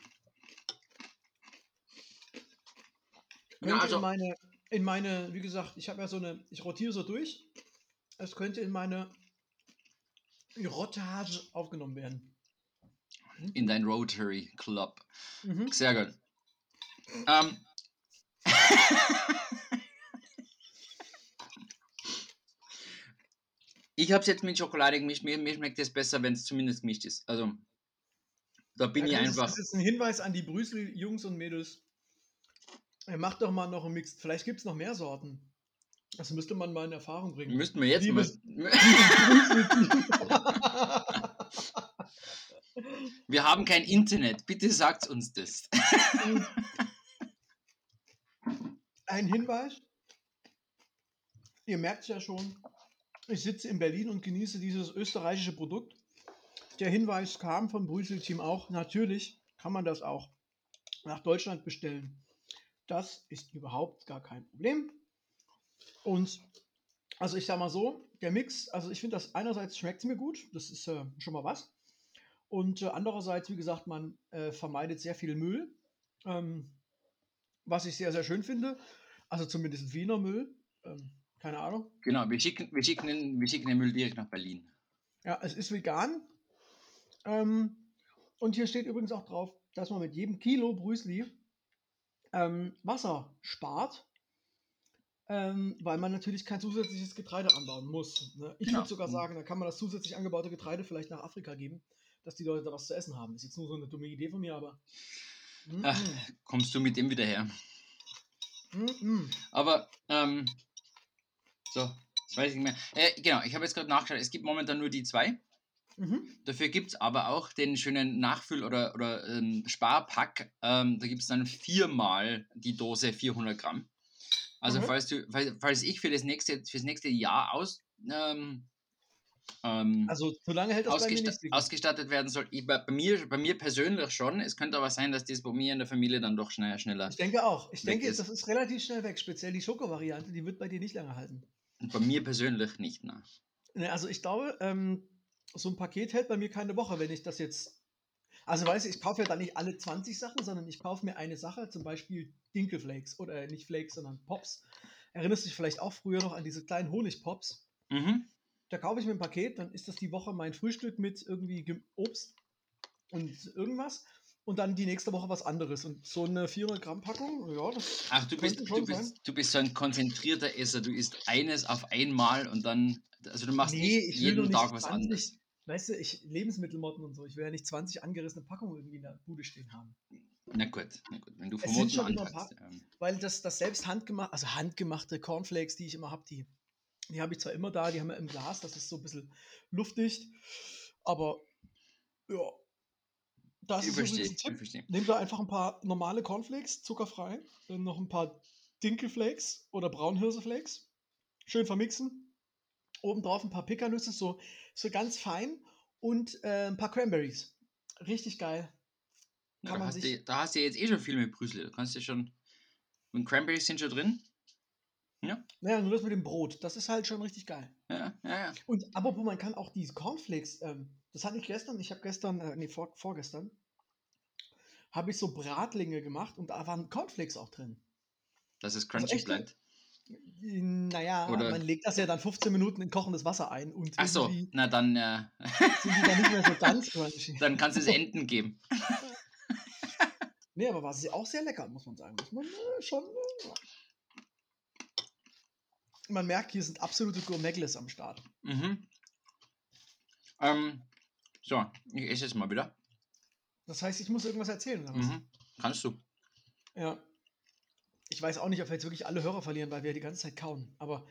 Ja, Könnte also- in meine in meine, wie gesagt, ich habe ja so eine, ich rotiere so durch. Es könnte in meine Rottage aufgenommen werden. In dein Rotary Club. Mhm. Sehr gut. Ähm. ich habe es jetzt mit Schokolade gemischt. Mir, mir schmeckt es besser, wenn es zumindest gemischt ist. Also, da bin Ja, ich das einfach. ist jetzt ein Hinweis an die Brüssel-Jungs und Mädels. Er macht doch mal noch einen Mix. Vielleicht gibt es noch mehr Sorten. Das müsste man mal in Erfahrung bringen. Müssten wir jetzt Liebes- mal. Wir haben kein Internet. Bitte sagt uns das. Ein Hinweis. Ihr merkt es ja schon. Ich sitze in Berlin und genieße dieses österreichische Produkt. Der Hinweis kam vom Brüssel-Team auch. Natürlich kann man das auch nach Deutschland bestellen. Das ist überhaupt gar kein Problem. Und also ich sag mal so, der Mix, also ich finde das einerseits schmeckt mir gut, das ist äh, schon mal was. Und äh, andererseits, wie gesagt, man äh, vermeidet sehr viel Müll, ähm, was ich sehr, sehr schön finde. Also zumindest Wiener Müll, ähm, keine Ahnung. Genau, wir schicken, wir, schicken den, wir schicken den Müll direkt nach Berlin. Ja, es ist vegan. Ähm, und hier steht übrigens auch drauf, dass man mit jedem Kilo Brüsli ähm, Wasser spart, ähm, weil man natürlich kein zusätzliches Getreide anbauen muss. Ne? Ich Genau. würde sogar sagen, da kann man das zusätzlich angebaute Getreide vielleicht nach Afrika geben, dass die Leute da was zu essen haben. Ist jetzt nur so eine dumme Idee von mir, aber. Mm, Ach, kommst du mit dem wieder her? mm. Aber, ähm, so, das weiß ich nicht mehr. Äh, genau, ich habe jetzt gerade nachgeschaut. Es gibt momentan nur die zwei. Mhm. Dafür gibt es aber auch den schönen Nachfüll- oder, oder ähm, Sparpack. Ähm, da gibt es dann viermal die Dose 400 Gramm. Also Mhm. falls, du, falls, falls ich für das nächste, fürs nächste Jahr aus, ähm, ähm, Also, so lange hält das bei mir nicht. Ausgestattet werden soll, ich, bei, mir, bei mir persönlich schon. Es könnte aber sein, dass das bei mir in der Familie dann doch schneller, schneller. Ich denke auch. Ich denke, ist. das ist relativ schnell weg. Speziell die Schoko-Variante, die wird bei dir nicht lange halten. Und bei mir persönlich nicht. Ne? Also ich glaube, ähm, so ein Paket hält bei mir keine Woche, wenn ich das jetzt. Also weißt du, ich kaufe ja dann nicht alle 20 Sachen, sondern ich kaufe mir eine Sache, zum Beispiel Dinkelflakes oder nicht Flakes, sondern Pops. Erinnerst du dich vielleicht auch früher noch an diese kleinen Honigpops? Mhm. Da kaufe ich mir ein Paket, dann ist das die Woche mein Frühstück mit irgendwie Obst und irgendwas und dann die nächste Woche was anderes. Und so eine 400 Gramm Packung, ja, das Ach, du bist, könnte du, schon bist, du bist so ein konzentrierter Esser. Du isst eines auf einmal und dann, also du machst Nee, jeden Tag was 20 anderes. Weißt du, ich Lebensmittelmotten und so, ich will ja nicht 20 angerissene Packungen irgendwie in der Bude stehen haben. Na gut, na gut, wenn du vom sind Motten schon anfängst. Ähm, Weil das, das selbst handgemacht, also handgemachte Cornflakes, die ich immer habe, die, die habe ich zwar immer da, die haben wir im Glas, das ist so ein bisschen luftdicht, aber ja, das ich ist verstehe, ein Tipp. verstehe. Nehmt da einfach ein paar normale Cornflakes, zuckerfrei, dann noch ein paar Dinkelflakes oder Braunhirseflakes, schön vermixen, obendrauf ein paar Pekannüsse, so, so ganz fein und äh, ein paar Cranberries. Richtig geil. Kann da, man hast sich- du, da hast du jetzt eh schon viel mit Brüssel. Da kannst du schon. Und Cranberries sind schon drin. Naja, nur das mit dem Brot, das ist halt schon richtig geil. Ja, ja, ja. Und apropos, man kann auch diese Cornflakes, ähm, das hatte ich gestern, ich habe gestern, äh, nee, vor, vorgestern, habe ich so Bratlinge gemacht und da waren Cornflakes auch drin. Dass es Also crunchy bleibt. Äh, Naja, Oder- man legt das ja dann 15 Minuten in kochendes Wasser ein und Ach so, na dann, äh, sind die dann nicht mehr so ganz crunchy. dann kannst du es Enten geben. Nee, aber war sie auch sehr lecker, muss man sagen. Muss man äh, schon. Äh, man merkt, hier sind absolute Gourmetles am Start. Mhm. Ähm, so, ich esse jetzt mal wieder. Das heißt, ich muss irgendwas erzählen. Oder was? Mhm. Kannst du. Ja. Ich weiß auch nicht, ob wir jetzt wirklich alle Hörer verlieren, weil wir die ganze Zeit kauen. Aber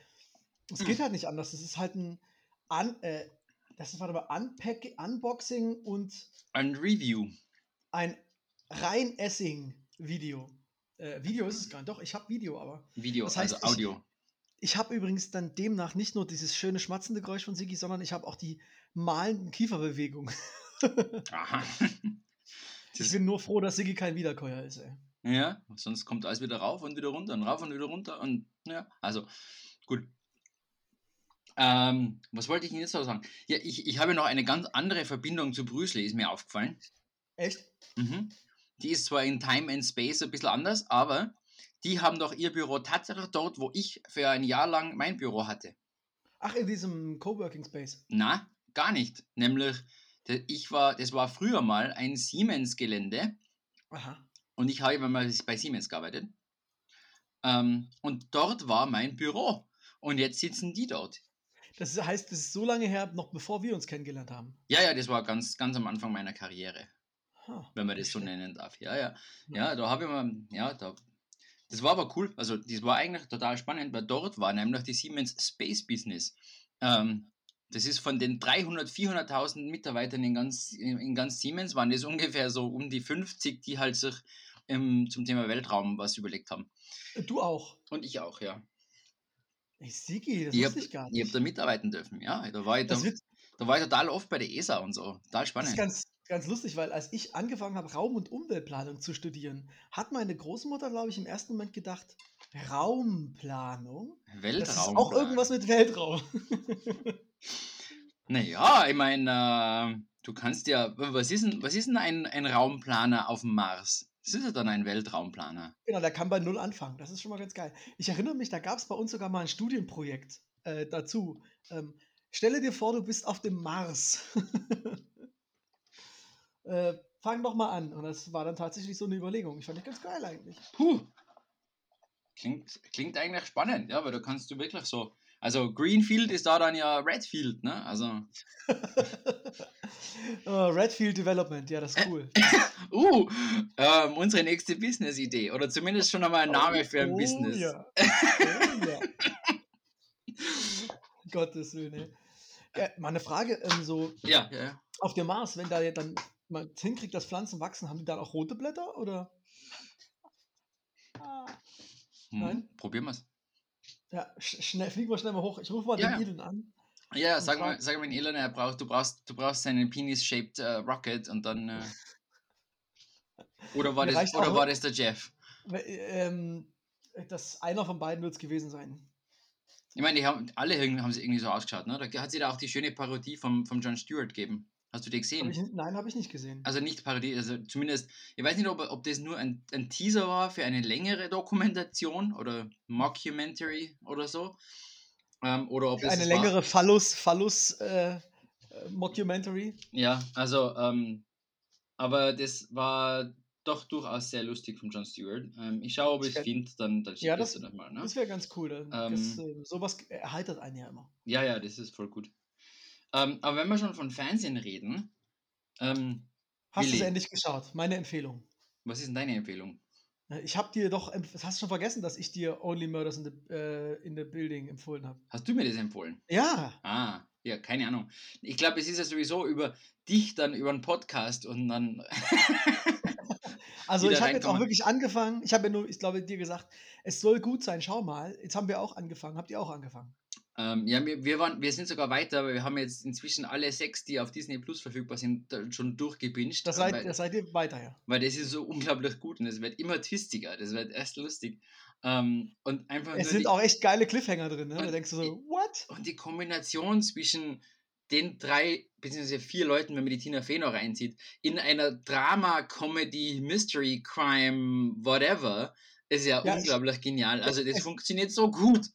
es geht halt nicht anders. Das ist halt ein Un äh, das ist warte mal, Unpack Unboxing und Ein Review. ein rein Essing-Video. Äh, Video ist es gar nicht. Doch, ich habe Video, aber Video, Das heißt, also Audio. Ich habe übrigens dann demnach nicht nur dieses schöne schmatzende Geräusch von Sigi, sondern ich habe auch die malenden Kieferbewegungen. Aha. Ich bin nur froh, dass Sigi kein Wiederkäuer ist. Ey. ja, sonst kommt alles wieder rauf und wieder runter und rauf und wieder runter und ja, also gut. Ähm, was wollte ich Ihnen jetzt noch sagen? Ja, ich, ich habe noch eine ganz andere Verbindung zu Brüssel, ist mir aufgefallen. Echt? Mhm. Die ist zwar in Time and Space ein bisschen anders, aber die haben doch ihr Büro tatsächlich dort, wo ich für ein Jahr lang mein Büro hatte. Ach, in diesem Coworking Space. Na, gar nicht. Nämlich, ich war, das war früher mal ein Siemens-Gelände Aha. und ich habe mal bei Siemens gearbeitet. Ähm, und dort war mein Büro. Und jetzt sitzen die dort. Das heißt, das ist so lange her, noch bevor wir uns kennengelernt haben. Ja, ja, das war ganz, ganz am Anfang meiner Karriere, Ha, wenn man das so nennen darf. Ja, ja. Ja, da habe ich mal, ja, da. Das war aber cool. Also, das war eigentlich total spannend, weil dort war nämlich die Siemens Space Business. Ähm, das ist von den 300, 400.000 Mitarbeitern in ganz, in, ganz Siemens, waren das ungefähr so um die 50, die halt sich ähm, zum Thema Weltraum was überlegt haben. Du auch. Und ich auch, ja. Ey, Sigi, das Ich wusste habe ich gar hab nicht. da mitarbeiten dürfen, ja. Da war, ich, da, da war ich total oft bei der ESA und so. Total Das ist spannend. ganz, ganz lustig, weil als ich angefangen habe, Raum- und Umweltplanung zu studieren, hat meine Großmutter, glaube ich, im ersten Moment gedacht, Raumplanung? Das ist Weltraum. auch irgendwas mit Weltraum. Naja, ich meine, äh, du kannst ja, was ist denn, was ist denn ein, ein Raumplaner auf dem Mars? Das ist ja dann ein Weltraumplaner. Genau, der kann bei Null anfangen. Das ist schon mal ganz geil. Ich erinnere mich, da gab es bei uns sogar mal ein Studienprojekt äh, dazu. Ähm, stelle dir vor, du bist auf dem Mars. äh, fang doch mal an. Und das war dann tatsächlich so eine Überlegung. Ich fand das ganz geil eigentlich. Puh. Klingt, klingt eigentlich spannend, ja, weil da kannst du wirklich so. Also Greenfield ist da dann ja Redfield, ne? Also. Uh, Redfield Development, ja, das ist cool. Uh, ähm, unsere nächste Business-Idee. Oder zumindest schon einmal ein Name für ein oh, Business. Ja. Oh, ja. Gottes Willen. ey. Ja, mal eine Frage, ähm, so Ja, ja, ja. auf dem Mars, wenn da dann man es hinkriegt, dass Pflanzen wachsen, haben die dann auch rote Blätter oder? Ah. Hm, Nein? Probieren wir's. Ja, sch schnell, fliegen wir schnell mal hoch. Ich rufe mal Ja, den ja. Elon an. Ja, ja, sag mal, sag mal in Elon, er braucht, du brauchst, du brauchst seinen Penis-shaped äh, Rocket und dann. Äh, oder war Mir das, oder auch- war das der Jeff? Ähm, das einer von beiden wird es gewesen sein. Ich meine, die haben, alle irgendwie- haben sie irgendwie so ausgeschaut, ne? Da hat sie da auch die schöne Parodie vom, vom John Stewart gegeben. Hast du die Hab gesehen? ich, nicht- nein, habe ich nicht gesehen. Also nicht Parodie, also zumindest, ich weiß nicht, ob, ob das nur ein, ein Teaser war für eine längere Dokumentation oder Mockumentary oder so. Ähm, oder ob das Eine es war. längere Phallus, Phallus äh, äh, Mockumentary. Ja, also, ähm, aber das war doch durchaus sehr lustig von John Stewart. Ähm, ich schaue, ob ich Ich es finde, dann, dann Ja, ich das- dir nochmal. Ne? Das wäre ganz cool. Das, Ähm, äh, sowas erheitert einen ja immer. Ja, ja, das ist voll gut. Ähm, aber wenn wir schon von Fernsehen reden, ähm, Hast du es endlich geschaut? Meine Empfehlung. was ist denn deine Empfehlung? Ich habe dir doch, hast du schon vergessen, dass ich dir Only Murders in the, äh, in the Building empfohlen habe. Hast du mir das empfohlen? Ja, Ah, ja, keine Ahnung. Ich glaube, es ist ja sowieso über dich dann über einen Podcast und dann. also ich habe jetzt auch wirklich angefangen. Ich habe ja nur, ich glaube, dir gesagt, es soll gut sein, schau mal. Jetzt haben wir auch angefangen. Habt ihr auch angefangen? Ähm, ja, wir, wir, waren, wir sind sogar weiter, aber wir haben jetzt inzwischen alle sechs, die auf Disney Plus verfügbar sind, da schon durchgebinged. Das äh, seid, weil, seid ihr weiter, ja. weil das ist so unglaublich gut und es wird immer twistiger. Das wird erst lustig. Ähm, und einfach Es sind die, auch echt geile Cliffhanger drin, ne? Da denkst du so, ich- what? Und die Kombination zwischen den drei bzw. vier Leuten, wenn man die Tina Fey noch reinzieht, in einer Drama, Comedy, Mystery, Crime, whatever, ist ja, Ja, ich- unglaublich genial. Also das es- funktioniert so gut.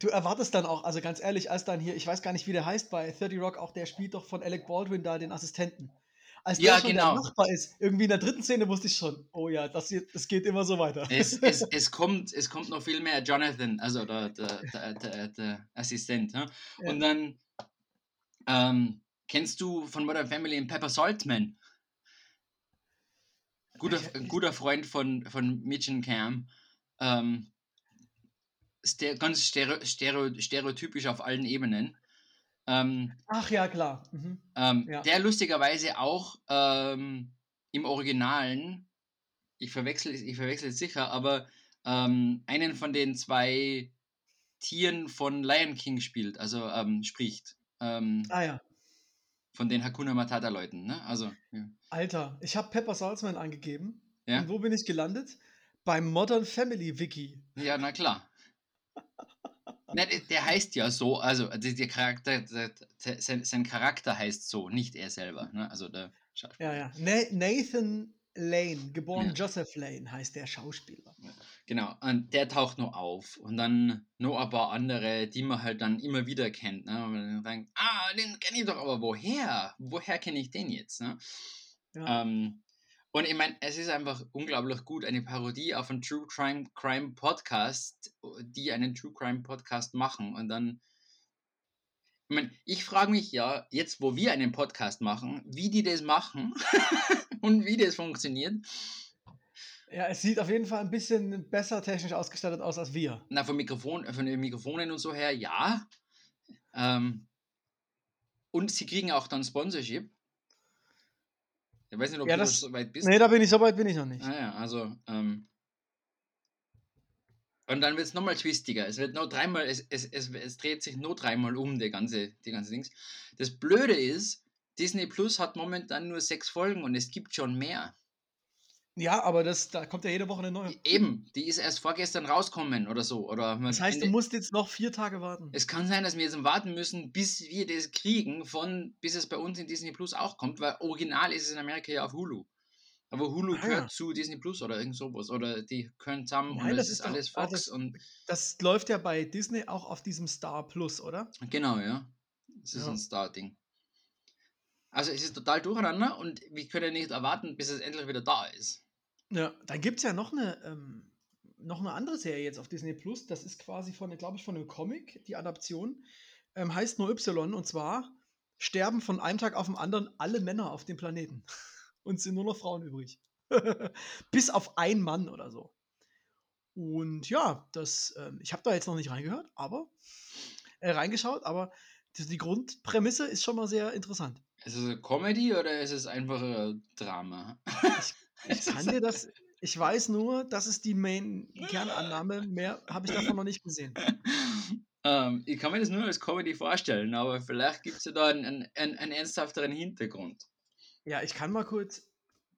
Du erwartest dann auch, also ganz ehrlich, als dann hier, ich weiß gar nicht, wie der heißt bei 30 Rock, auch der spielt doch von Alec Baldwin da den Assistenten. Als der Ja, schon genau. der Nachbar ist, irgendwie in der dritten Szene wusste ich schon, oh ja, das, hier, das geht immer so weiter. Es, es, es, kommt, es kommt noch viel mehr Jonathan, also der, der, der, der, der Assistent. Ne? Ja. Und dann ähm, kennst du von Modern Family einen Pepper Saltman? Guter, Ich- guter Freund von, von Mitch und Cam. Ähm, ster ganz stereo, stereo, stereotypisch auf allen Ebenen. Ähm, Ach ja, klar. Mhm. ähm, Ja. Der lustigerweise auch ähm, im Originalen, ich verwechsel, ich verwechsel es sicher, aber ähm, einen von den zwei Tieren von Lion King spielt, also ähm, spricht. Ähm, Ah ja. von den Hakuna Matata Leuten, ne? Also, ja. Alter, ich habe Pepper Salzman angegeben. Ja? Und wo bin ich gelandet? Beim Modern Family Wiki. ja, na klar. Ne, der, der heißt ja so, also der, Charakter, der, der, sein, sein Charakter heißt so, nicht er selber. Ne? Also der Schauspieler. Ja, ja. Na Nathan Lane, geboren Ja. Joseph Lane, heißt der Schauspieler. Genau, und der taucht noch auf. Und dann noch ein paar andere, die man halt dann immer wieder kennt. Ne? Und man denkt, ah, den kenne ich doch, aber woher? Woher kenne ich den jetzt? Ne? Ja. Ähm, und ich meine, es ist einfach unglaublich gut, eine Parodie auf einen True Crime, Crime Podcast, die einen True Crime Podcast machen. Und dann, ich meine, ich frage mich ja, jetzt wo wir einen Podcast machen, wie die das machen und wie das funktioniert. ja, es sieht auf jeden Fall ein bisschen besser technisch ausgestattet aus als wir. Na, von, Mikrofon, von den Mikrofonen und so her, ja. Ähm, und sie kriegen auch dann Sponsorship. Ich weiß nicht, ob Ja, du das- so weit bist. Nee, da bin ich, so weit bin ich noch nicht. Ah ja, also, ähm, und dann wird es nochmal twistiger. Es wird noch dreimal, es, es, es, es dreht sich nur dreimal um, die ganze, die ganze Dings. Das Blöde ist, Disney Plus hat momentan nur sechs Folgen und es gibt schon mehr. Ja, aber das, da kommt ja jede Woche eine neue. Eben, die ist erst vorgestern rauskommen oder so. Oder Das heißt, du musst jetzt noch vier Tage warten. Es kann sein, dass wir jetzt warten müssen, bis wir das kriegen, von, bis es bei uns in Disney Plus auch kommt, weil original ist es in Amerika ja auf Hulu. Aber Hulu Ah, gehört ja. zu Disney Plus oder irgend sowas. Oder die können zusammen Nein, und das es ist ist alles ah, Fox das- und Das läuft ja bei Disney auch auf diesem Star Plus, oder? genau, ja. Das ist Ja. ein Starting. Also es ist total durcheinander und wir können nicht erwarten, bis es endlich wieder da ist. Ja, dann gibt es ja noch eine, ähm, noch eine andere Serie jetzt auf Disney Plus. Das ist quasi von, glaube ich, von einem Comic, die Adaption. Ähm, heißt nur Y und zwar sterben von einem Tag auf den anderen alle Männer auf dem Planeten. Und sind nur noch Frauen übrig. Bis auf ein Mann oder so. Und ja, das, ähm, ich habe da jetzt noch nicht reingehört, aber äh, reingeschaut, aber die, die Grundprämisse ist schon mal sehr interessant. Ist es eine Comedy oder ist es einfach ein Drama? Ich kann dir das, ich weiß nur, das ist die Main-Kernannahme, mehr habe ich davon noch nicht gesehen. ähm, ich kann mir das nur als Comedy vorstellen, aber vielleicht gibt es ja da einen, einen, einen, ernsthafteren Hintergrund. Ja, ich kann mal kurz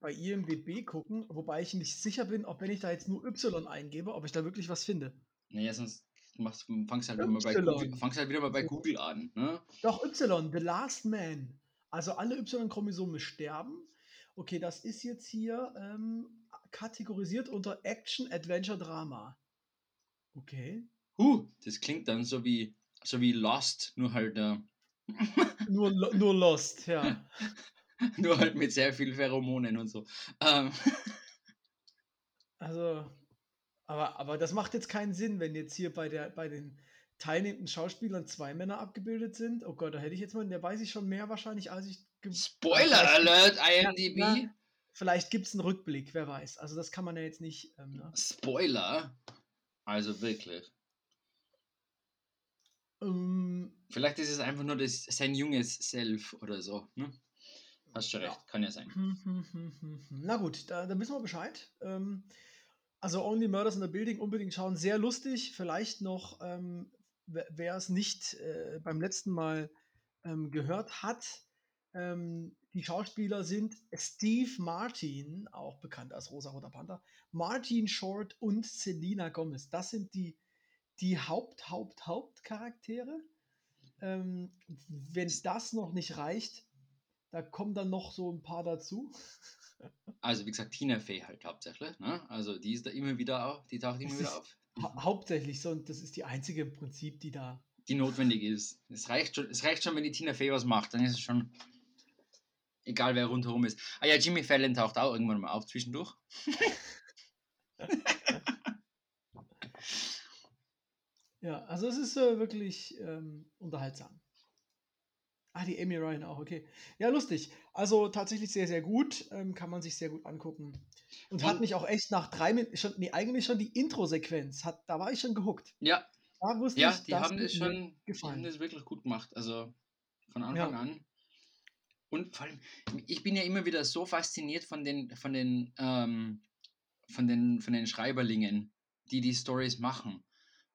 bei IMDb gucken, wobei ich nicht sicher bin, ob wenn ich da jetzt nur Y eingebe, ob ich da wirklich was finde. Naja, sonst machst, fangst halt, wieder. Google, fangst halt wieder mal bei So. Google an. Ne? Doch, Y, The Last Man. Also alle Y-Chromosome sterben. Okay, das ist jetzt hier ähm, kategorisiert unter Action, Adventure, Drama. Okay. Huh, das klingt dann so wie, so wie Lost, nur halt, äh, Nur, nur Lost, ja. nur halt mit sehr viel Pheromonen und so. Ähm, Also, aber, aber das macht jetzt keinen Sinn, wenn jetzt hier bei, der, bei den teilnehmenden Schauspielern zwei Männer abgebildet sind. Oh Gott, da hätte ich jetzt mal, da weiß ich schon mehr wahrscheinlich, als ich. Ge- Spoiler Alert, IMDb. Ja, Vielleicht gibt es einen Rückblick, wer weiß. Also, das kann man ja jetzt nicht. Ähm, ne? Spoiler. Also wirklich. ähm, Vielleicht ist es einfach nur das, sein junges Self oder so. Ne? Hast schon Ja. recht, kann ja sein. hm, hm, hm. Na gut, da, da wissen wir Bescheid. Ähm, also, Only Murders in the Building unbedingt schauen. Sehr lustig. Vielleicht noch, ähm, wer wer es nicht äh, beim letzten Mal ähm, gehört hat. Ähm, die Schauspieler sind Steve Martin, auch bekannt als Rosa-Roter Panther, Martin Short und Selena Gomez. Das sind die, die Haupt, Haupt, Hauptcharaktere. Ähm, Wenn das noch nicht reicht, da kommen dann noch so ein paar dazu. Also wie gesagt, Tina Fey halt hauptsächlich. Ne? Also die ist da immer wieder auf, die taucht immer Das wieder auf. Ha hauptsächlich so, und das ist die einzige im Prinzip, die da. Die notwendig ist. Es reicht schon, es reicht schon, wenn die Tina Fey was macht, dann ist es schon egal, wer rundherum ist. Ah ja, Jimmy Fallon taucht auch irgendwann mal auf zwischendurch. Ja, also es ist äh, wirklich ähm, unterhaltsam. Ah, die Amy Ryan auch, okay. Ja, lustig. Also tatsächlich sehr, sehr gut. Ähm, kann man sich sehr gut angucken. Und, hat mich auch echt nach drei Minuten, schon, nee, eigentlich schon die Intro-Sequenz, hat, da war ich schon gehuckt. Ja, Da wusste ja, ich, die haben das schon, die haben gefallen. das wirklich gut gemacht. Also von Anfang Ja. an. Und vor allem, ich bin ja immer wieder so fasziniert von den, von den, ähm, von den, von den Schreiberlingen, die die Stories machen.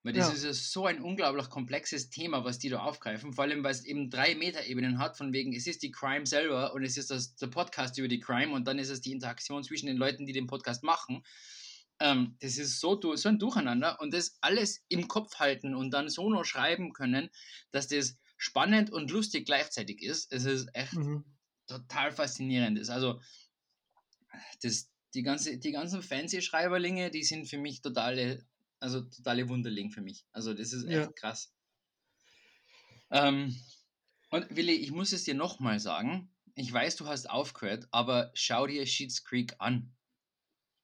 Weil das Ja. ist ja so ein unglaublich komplexes Thema, was die da aufgreifen. Vor allem, weil es eben drei Metaebenen hat, von wegen, es ist die Crime selber und es ist das, der Podcast über die Crime und dann ist es die Interaktion zwischen den Leuten, die den Podcast machen. Ähm, das ist so, so ein Durcheinander und das alles im Kopf halten und dann so noch schreiben können, dass das spannend und lustig gleichzeitig ist. Es ist echt Mhm. total faszinierend ist. Also, das, die, ganze, die ganzen Fancy-Schreiberlinge, die sind für mich totale, also totale Wunderling für mich. Also das ist echt Ja. krass. Ähm, und Willi, ich muss es dir nochmal sagen. Ich weiß, du hast aufgehört, aber schau dir Sheets Creek an.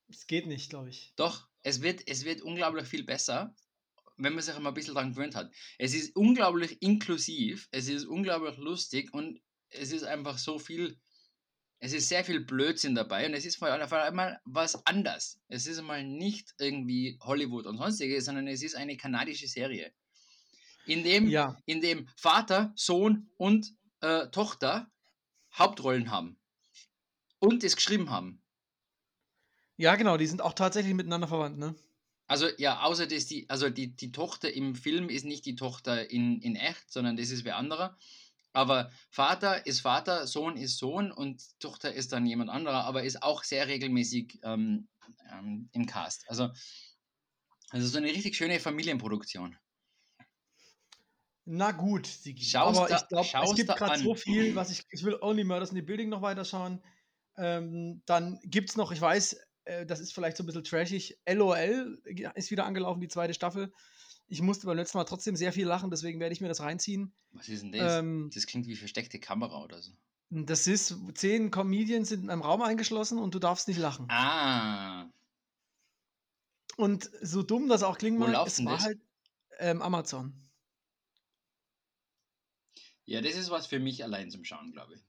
Es geht nicht, glaube ich. Doch, es wird, es wird unglaublich viel besser, wenn man sich einmal ein bisschen daran gewöhnt hat. Es ist unglaublich inklusiv, es ist unglaublich lustig und es ist einfach so viel, es ist sehr viel Blödsinn dabei und es ist vor allem was anders. Es ist einmal nicht irgendwie Hollywood und sonstiges, sondern es ist eine kanadische Serie. In dem, Ja, in dem Vater, Sohn und äh, Tochter Hauptrollen haben und es geschrieben haben. ja, genau, die sind auch tatsächlich miteinander verwandt, ne? Also ja, außer dass die, also die, die Tochter im Film ist nicht die Tochter in, in echt, sondern das ist wer anderer. Aber Vater ist Vater, Sohn ist Sohn und Tochter ist dann jemand anderer, aber ist auch sehr regelmäßig ähm, ähm, im Cast. Also, also so eine richtig schöne Familienproduktion. Na gut, Sigi. Schau's Aber da- ich glaube, es gibt gerade so viel, was ich. Ich will Only Murders in the Building noch weiterschauen. Ähm, dann gibt es noch, ich weiß, äh, das ist vielleicht so ein bisschen trashig. LOL ist wieder angelaufen, die zweite Staffel. Ich musste beim letzten Mal trotzdem sehr viel lachen, deswegen werde ich mir das reinziehen. Was ist denn das? Ähm, das klingt wie versteckte Kamera oder so. das ist, zehn Comedians sind in einem Raum eingeschlossen und du darfst nicht lachen. Ah, Und so dumm das auch klingen Wo mag, es war das? halt ähm, Amazon. Ja, das ist was für mich allein zum Schauen, glaube ich.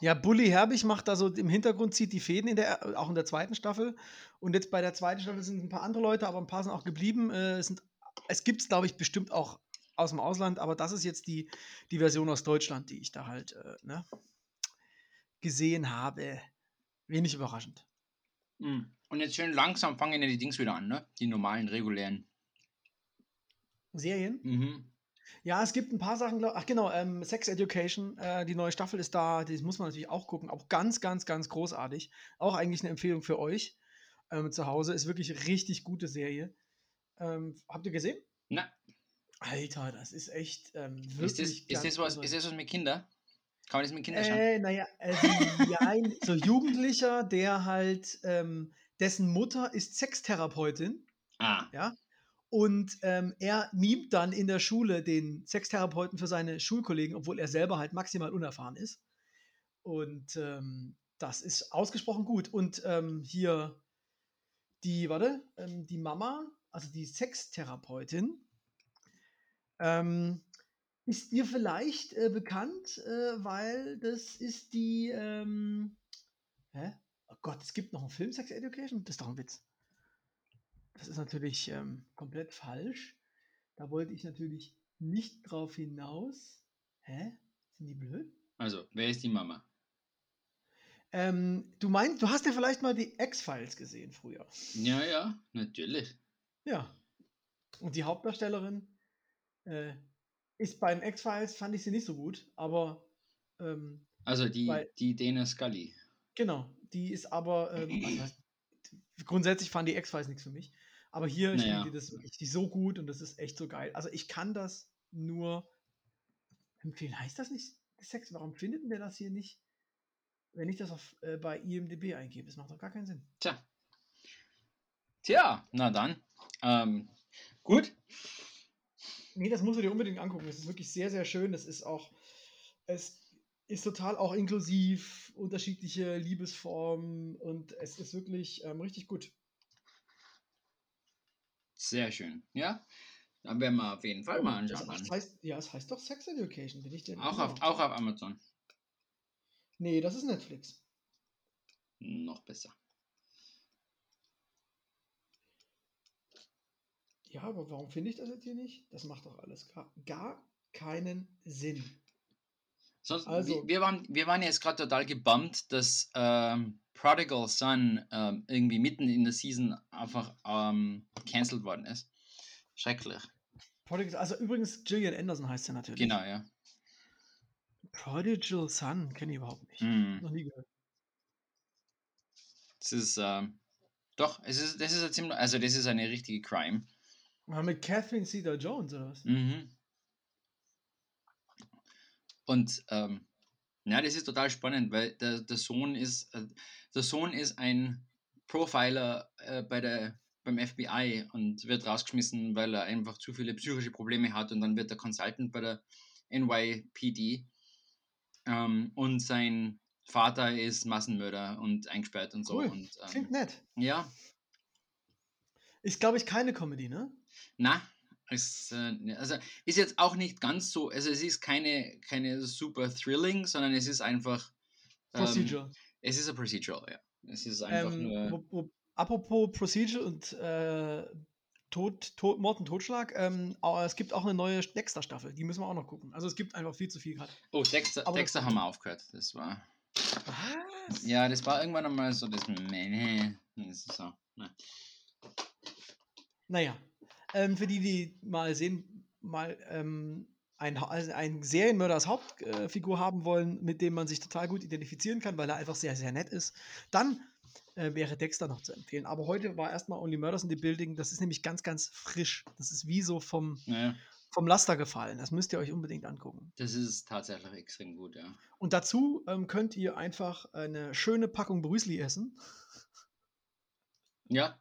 Ja, Bully Herbig macht da so im Hintergrund, zieht die Fäden in der, auch in der zweiten Staffel. Und jetzt bei der zweiten Staffel sind ein paar andere Leute, aber ein paar sind auch geblieben. Äh, es sind, es gibt es, glaube ich, bestimmt auch aus dem Ausland, aber das ist jetzt die, die Version aus Deutschland, die ich da halt äh, ne, gesehen habe. Wenig überraschend. Mm. Und jetzt schön langsam fangen ja die Dings wieder an, ne? Die normalen, regulären. Serien? Mhm. Ja, es gibt ein paar Sachen, glaub, ach genau, ähm, Sex Education, äh, die neue Staffel ist da, die muss man natürlich auch gucken, auch ganz, ganz, ganz großartig. Auch eigentlich eine Empfehlung für euch ähm, zu Hause, ist wirklich richtig gute Serie. Ähm, habt ihr gesehen? Na, Alter, das ist echt ähm, ist wirklich das, ist, das was, ist das was mit Kindern? Kann man das mit Kindern schauen? Äh, naja, also, nein, so Jugendlicher, der halt, ähm, dessen Mutter ist Sextherapeutin Ah, ja. Und ähm, er mimt dann in der Schule den Sextherapeuten für seine Schulkollegen, obwohl er selber halt maximal unerfahren ist. Und ähm, das ist ausgesprochen gut. Und ähm, hier die, warte, ähm, die Mama, also die Sextherapeutin, ähm, ist dir vielleicht äh, bekannt, äh, weil das ist die, ähm, hä? Oh Gott, es gibt noch einen Film Sex Education? Das ist doch ein Witz. Das ist natürlich ähm, komplett falsch. Da wollte ich natürlich nicht drauf hinaus. Hä? Sind die blöd? also, wer ist die Mama? Ähm, du meinst, du hast ja vielleicht mal die X-Files gesehen früher. Ja, ja, natürlich. Ja. Und die Hauptdarstellerin äh, ist bei den X-Files, fand ich sie nicht so gut, aber ähm, Also die, Weil- die Dana Scully. genau, die ist aber, ähm, also, grundsätzlich fand die X-Files nichts für mich. Aber hier Naja. spielt die das wirklich so gut und das ist echt so geil. Also ich kann das nur empfehlen. Heißt das nicht Sex? Warum findet denn der das hier nicht, wenn ich das auf, äh, bei IMDB eingebe? Das macht doch gar keinen Sinn. Tja. Tja, na dann. Ähm, gut. Nee, das musst du dir unbedingt angucken. Es ist wirklich sehr, sehr schön. Es ist auch, es ist total auch inklusiv, unterschiedliche Liebesformen und es ist wirklich ähm, richtig gut. Sehr schön. Ja, dann werden wir auf jeden Fall mal anschauen. das heißt, ja, es heißt doch Sex Education, bin ich denn? Auch, auf, auch auf Amazon. Nee, das ist Netflix. Noch besser. Ja, aber warum finde ich das jetzt hier nicht? Das macht doch alles gar, gar keinen Sinn. Sonst, Also- wir, waren, wir waren jetzt gerade total gebummt, dass ähm, Prodigal Son ähm, irgendwie mitten in der Season einfach ähm, cancelled worden ist. Schrecklich. Prodigal, also übrigens, Gillian Anderson heißt sie natürlich. Genau, ja. Prodigal Son, kenne ich überhaupt nicht. Mhm. Noch nie gehört. Das ist, ähm, doch, es ist, das ist ziemlich, also das ist eine richtige Crime. Mit Catherine Cedar Jones oder was? Mhm. Und ähm, Ja, das ist total spannend, weil der, der Sohn ist äh, der Sohn ist ein Profiler äh, bei der beim FBI und wird rausgeschmissen, weil er einfach zu viele psychische Probleme hat und dann wird er Consultant bei der NYPD ähm, und sein Vater ist Massenmörder und eingesperrt und so. Cool. Und, ähm, Klingt nett. ja, Ist, glaube ich, keine Comedy, ne? na, ist, äh, ne, also ist jetzt auch nicht ganz so, also es ist keine, keine super thrilling, sondern es ist einfach. ähm, Procedure. es ist ein Procedural, ja. Es ist einfach Ähm, nur. wo, wo, apropos Procedure und äh, Tod, Tod, Mord und Totschlag, ähm, aber es gibt auch eine neue Dexter-Staffel, die müssen wir auch noch gucken. Also es gibt einfach viel zu viel gerade. Oh, Dexter, aber- Dexter haben wir aufgehört. Das war. Was? Ja, das war irgendwann einmal so das. Nee, das ist so. Ne. Naja, ähm, für die, die mal sehen, mal ähm, ein, Ha- also einen Serienmörder als Hauptfigur haben wollen, mit dem man sich total gut identifizieren kann, weil er einfach sehr, sehr nett ist, dann äh, wäre Dexter noch zu empfehlen. Aber heute war erstmal Only Murders in the Building. Das ist nämlich ganz, ganz frisch. Das ist wie so vom, Ja, vom Laster gefallen. Das müsst ihr euch unbedingt angucken. das ist tatsächlich extrem gut, ja. Und dazu ähm, könnt ihr einfach eine schöne Packung Brüsli essen. Ja.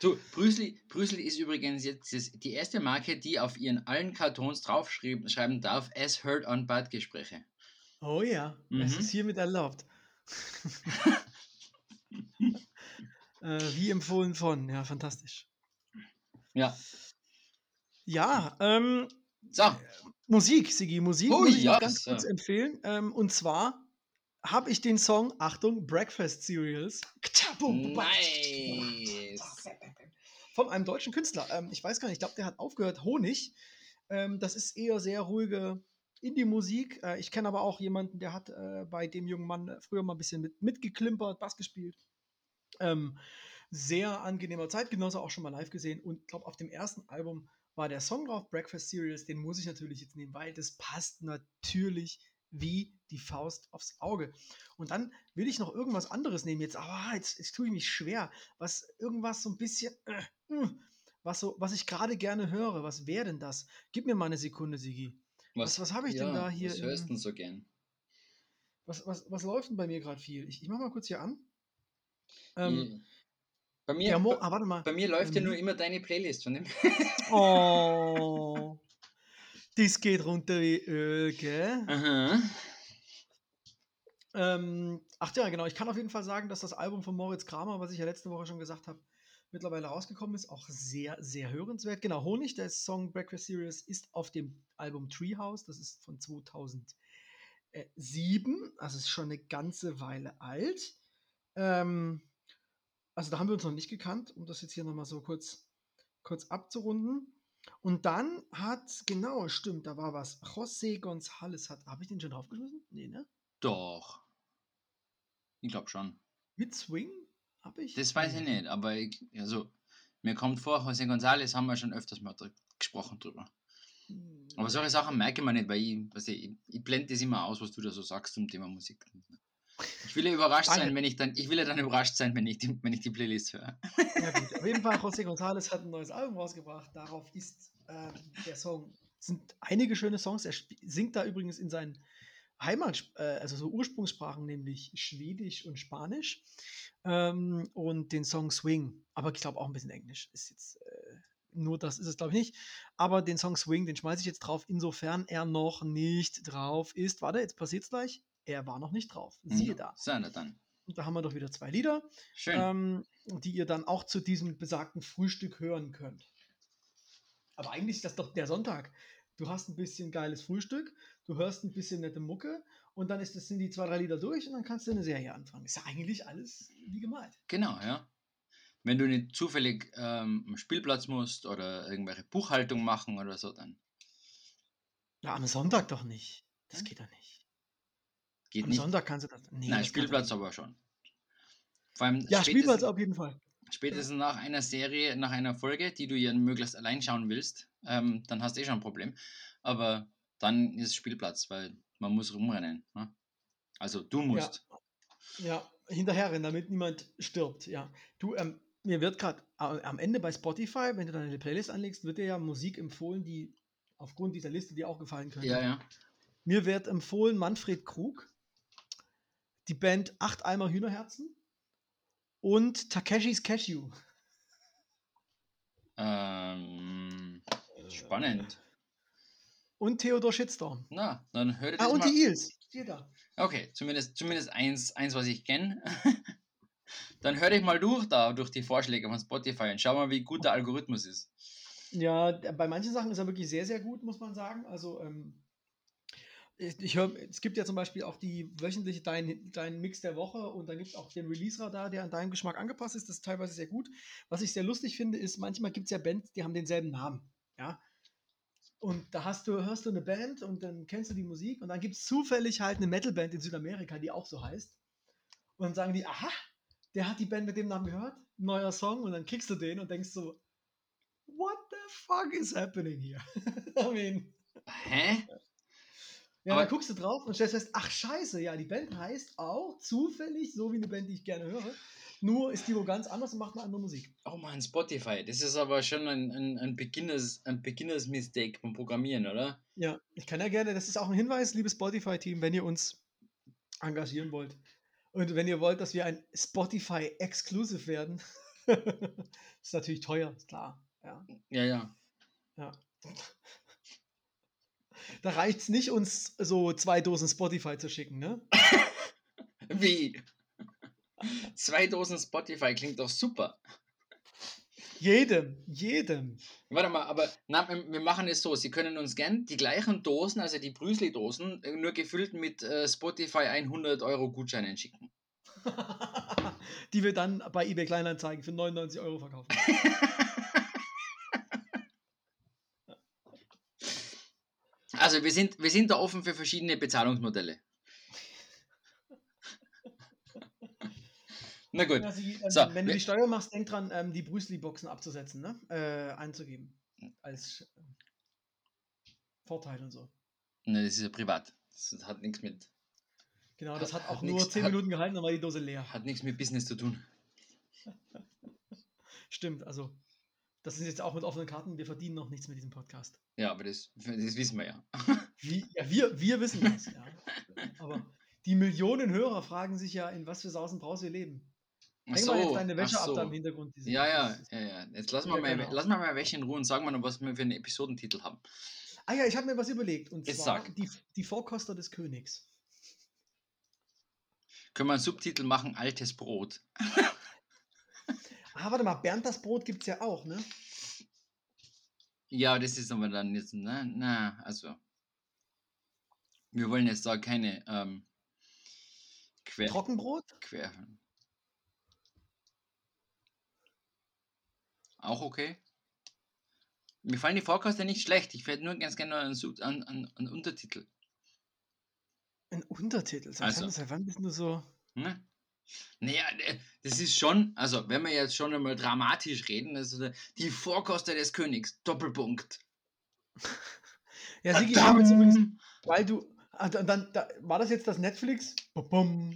Du, Brüsli, Brüsli ist übrigens jetzt die erste Marke, die auf ihren allen Kartons draufschreiben schreiben darf, as heard on Badgespräche. Oh ja, es Mhm. ist hiermit erlaubt. äh, wie empfohlen von, ja, fantastisch. Ja. Ja, ähm, So, Musik, Sigi, Musik Oh muss ich ja, ganz so. kurz empfehlen. Ähm, und zwar habe ich den Song, Achtung, Breakfast Cereals. nice. Von einem deutschen Künstler. Ähm, ich weiß gar nicht, ich glaube, der hat aufgehört. Honig. Ähm, das ist eher sehr ruhige Indie-Musik. Äh, ich kenne aber auch jemanden, der hat äh, bei dem jungen Mann früher mal ein bisschen mit, mitgeklimpert, Bass gespielt. Ähm, sehr angenehmer Zeitgenosse, auch schon mal live gesehen. Und ich glaube, auf dem ersten Album war der Song drauf, Breakfast Cereals. Den muss ich natürlich jetzt nehmen, weil das passt natürlich wie die Faust aufs Auge. Und dann will ich noch irgendwas anderes nehmen jetzt, aber jetzt, jetzt tue ich mich schwer. Was, irgendwas so ein bisschen, äh, äh, was, so, was ich gerade gerne höre. Was wäre denn das? Gib mir mal eine Sekunde, Sigi. Was- was habe ich denn da hier Was hörst du denn so gern? Was, was, was läuft denn bei mir gerade viel? Ich, ich mache mal kurz hier an. Ähm, Die- bei, mir, Mo bei, ah, warte mal. bei mir läuft ja ähm, nur immer deine Playlist von dem. Oh. Das geht runter wie Öl, gell? Aha. Ähm, ach ja, genau. Ich kann auf jeden Fall sagen, dass das Album von Moritz Kramer, was ich ja letzte Woche schon gesagt habe, mittlerweile rausgekommen ist. Auch sehr, sehr hörenswert. Genau, Honig, der Song Breakfast Series, ist auf dem Album Treehouse. Das ist von 2007. Also ist schon eine ganze Weile alt. Ähm, also da haben wir uns noch nicht gekannt, um das jetzt hier nochmal so kurz, kurz abzurunden. Und dann hat, genau, stimmt, da war was. José González hat, habe ich den schon draufgeschmissen? Nee, ne? Doch. Ich glaube schon. Mit Swing? Habe ich? Das weiß ich nicht, aber ich, also, mir kommt vor, José González haben wir schon öfters mal dr- gesprochen drüber. Hm, Aber solche Sachen merke ich mir nicht, weil ich, ich, ich blende das immer aus, was du da so sagst zum Thema Musik. Ich will ja überrascht Danke. sein, wenn ich dann, ich will ja dann überrascht sein, wenn ich die, wenn ich die Playlist höre. Ja, gut. Auf jeden Fall, José González hat ein neues Album rausgebracht. Darauf ist ähm, der Song. Es sind einige schöne Songs. Er singt da übrigens in seinen Heimat, äh, also so Ursprungssprachen, nämlich Schwedisch und Spanisch. Ähm, und den Song Swing. Aber ich glaube auch ein bisschen Englisch. Ist jetzt. Äh, nur das ist es, glaube ich, nicht. Aber den Song Swing, den schmeiße ich jetzt drauf, insofern er noch nicht drauf ist. Warte, jetzt passiert es gleich. Er war noch nicht drauf. Siehe da. Na dann. Und da haben wir doch wieder zwei Lieder ähm, die ihr dann auch zu diesem besagten Frühstück hören könnt. Aber eigentlich ist das doch der Sonntag. Du hast ein bisschen geiles Frühstück, du hörst ein bisschen nette Mucke und dann ist das, sind die zwei, drei Lieder durch und dann kannst du eine Serie anfangen. Ist ja eigentlich alles wie gemalt. Genau, ja. Wenn du nicht zufällig ähm, am Spielplatz musst oder irgendwelche Buchhaltung machen oder so, dann Ja, am Sonntag doch nicht. Das Hm? geht doch nicht. Geht Am nicht. Sonntag kannst du das. Nee, Nein, das Spielplatz aber schon. Vor allem ja, Spielplatz auf jeden Fall. spätestens nach einer Serie, nach einer Folge, die du ja möglichst allein schauen willst, ähm, dann hast du eh schon ein Problem. Aber dann ist Spielplatz, weil man muss rumrennen. Ne? Also du musst. Ja, hinterherrennen, damit niemand stirbt. Ja, du, ähm, mir wird gerade am Ende bei Spotify, wenn du deine Playlist anlegst, wird dir ja Musik empfohlen, die aufgrund dieser Liste dir auch gefallen könnte. Ja, ja. Mir wird empfohlen Manfred Krug. Die Band Acht Eimer Hühnerherzen und Takeshis Cashew. Ähm, spannend. Und Theodor Shitstorm. Na, dann hört Ah, das und mal. die Eels. Jeder. Okay, zumindest, zumindest eins, eins, was ich kenne. dann höre ich mal durch da, durch die Vorschläge von Spotify und schau mal, wie gut der Algorithmus ist. Ja, bei manchen Sachen ist er wirklich sehr, sehr gut, muss man sagen. Also, ähm, ich, höre, es gibt ja zum Beispiel auch die wöchentliche dein, dein Mix der Woche und dann gibt es auch den Release-Radar, der an deinen Geschmack angepasst ist. Das ist teilweise sehr gut. Was ich sehr lustig finde, ist, manchmal gibt es ja Bands, die haben denselben Namen. Ja. Und da hast du, hörst du eine Band und dann kennst du die Musik und dann gibt es zufällig halt eine Metal-Band in Südamerika, die auch so heißt. Und dann sagen die, aha, der hat die Band mit dem Namen gehört, neuer Song und dann kriegst du den und denkst so, what the fuck is happening here? I mean, Hä? Ja, Aber- dann guckst du drauf und stellst fest, ach scheiße, ja, die Band heißt auch zufällig so wie eine Band, die ich gerne höre. Nur ist die wo ganz anders und macht eine andere Musik. Oh man, Spotify. Das ist aber schon ein, ein, ein Beginners, ein Beginners beim Programmieren, oder? Ja, ich kann ja gerne, das ist auch ein Hinweis, liebes Spotify-Team, wenn ihr uns engagieren wollt. Und wenn ihr wollt, dass wir ein Spotify-Exclusive werden, ist natürlich teuer, klar. Ja, Ja, ja. ja. Da reicht es nicht, uns so zwei Dosen Spotify zu schicken, ne? Wie? Zwei Dosen Spotify klingt doch super. Jedem, jedem. Warte mal, aber na, wir wir machen es so, Sie können uns gern die gleichen Dosen, also die Brüsli-Dosen, äh, nur gefüllt mit äh, Spotify 100 Euro Gutscheinen schicken. Die wir dann bei eBay Kleinanzeigen für 99 Euro verkaufen. Also wir sind, wir sind da offen für verschiedene Bezahlungsmodelle. Na gut, ähm, So, wenn du die Steuer machst, denk dran, ähm, die Brüsli-Boxen abzusetzen, ne? Äh, einzugeben. Als äh, Vorteil und so. ne, das ist ja privat. Das hat nichts mit, Genau, das Hat- hat hat auch nur nix- 10 hat- Minuten gehalten, dann war die Dose leer. hat nichts mit Business zu tun. Stimmt, also das ist jetzt auch mit offenen Karten. Wir verdienen noch nichts mit diesem Podcast. Ja, aber das, das wissen wir ja. Wie, ja, wir, wir wissen das, ja. Aber die Millionen Hörer fragen sich ja, in was für Sausen Braus wir leben. Häng mal jetzt so, deine Wäsche ach ab so. da im Hintergrund. Ja, ja, ja, ja. Jetzt lassen wir, mal, genau. lassen wir mal welche in Ruhe und sagen wir noch, was wir für einen Episodentitel haben. Ah ja, ich habe mir was überlegt. Und Jetzt zwar sag. die, die Vorkoster des Königs. Können wir einen Subtitel machen, altes Brot. Ah, warte mal, Bernd das Brot gibt es ja auch, ne? Ja, das ist aber dann jetzt, na, na, also. Wir wollen jetzt da keine ähm, Quer, Trockenbrot? Quer. Auch okay. Mir fallen die Vorkoster nicht schlecht. Ich hätte nur ganz gerne einen, einen, einen, einen Untertitel. Ein Untertitel. Seit, Also. wann bist du so. Ne? Naja, äh, das ist schon, also wenn wir jetzt schon einmal dramatisch reden, also die Vorkoster des Königs, Doppelpunkt. Ja, Sigi, Tadam! weil du. Ah, dann, dann, da, war das jetzt das Netflix? Bum.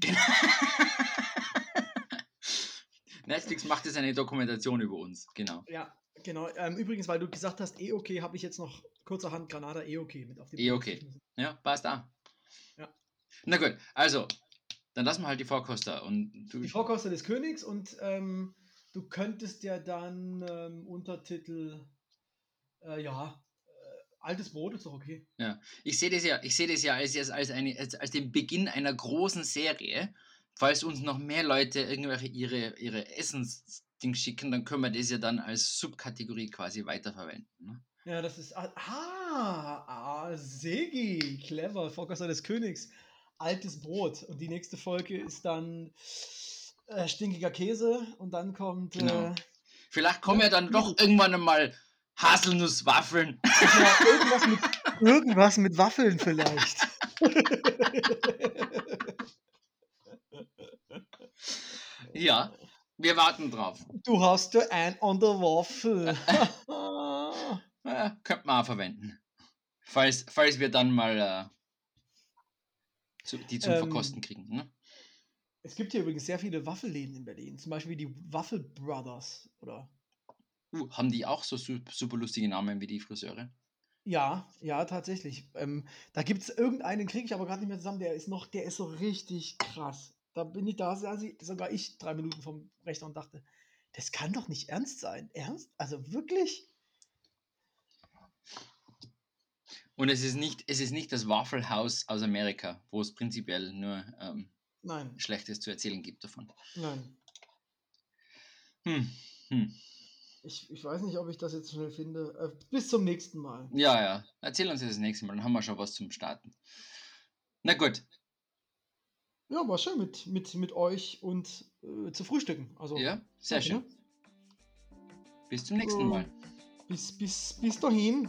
Netflix macht jetzt eine Dokumentation über uns, genau. Ja, genau. Ähm, übrigens, weil du gesagt hast, eh okay, habe ich jetzt noch kurzerhand Granada eh okay mit auf die Eh okay. Ja, passt da. Ja. Na gut, also, dann lassen wir halt die Vorkoster und du. Die Vorkoster des Königs und ähm, du könntest ja dann ähm, Untertitel, äh, ja, äh, altes Brot ist doch okay. Ich sehe das ja, ich sehe das ja als, als, als, eine, als, als den Beginn einer großen Serie. Falls uns noch mehr Leute irgendwelche ihre, ihre Essensdings schicken, dann können wir das ja dann als Subkategorie quasi weiterverwenden. Ne? Ja, das ist. Ah, ah, ah Segi, clever, Vorkoster des Königs. Altes Brot. Und die nächste Folge ist dann äh, stinkiger Käse und dann kommt. Genau. Äh, Vielleicht kommen ja dann doch irgendwann einmal Haselnusswaffeln. ja, irgendwas, mit, irgendwas mit Waffeln vielleicht. Ja, wir warten drauf. Du hast ja ein an der Waffel. Ja, könnte man auch verwenden. Falls, falls wir dann mal äh, die zum Ähm, Verkosten kriegen. Ne? es gibt hier übrigens sehr viele Waffelläden in Berlin. Zum Beispiel die Waffel Brothers. Oder? Uh, haben die auch so su- super lustige Namen wie die Friseure? Ja, ja, tatsächlich. Ähm, da gibt es irgendeinen, kriege ich aber gerade nicht mehr zusammen, der ist noch, der ist so richtig krass. Da bin ich da, saß ich, sogar ich drei Minuten vom Rechner und dachte, das kann doch nicht ernst sein. Ernst? Also wirklich? Und es ist nicht, es ist nicht das Waffle House aus Amerika, wo es prinzipiell nur ähm, Schlechtes zu erzählen gibt davon. nein. Hm. Hm. Ich, ich weiß nicht, ob ich das jetzt schnell finde. Äh, bis zum nächsten Mal. Ja, ja. Erzähl uns das nächste Mal, dann haben wir schon was zum Starten. Na gut. Ja, war schön mit, mit, mit euch und äh, zu frühstücken. Also, Ja, sehr schön. ne? Bis zum nächsten Mal. Bis, bis, bis dahin.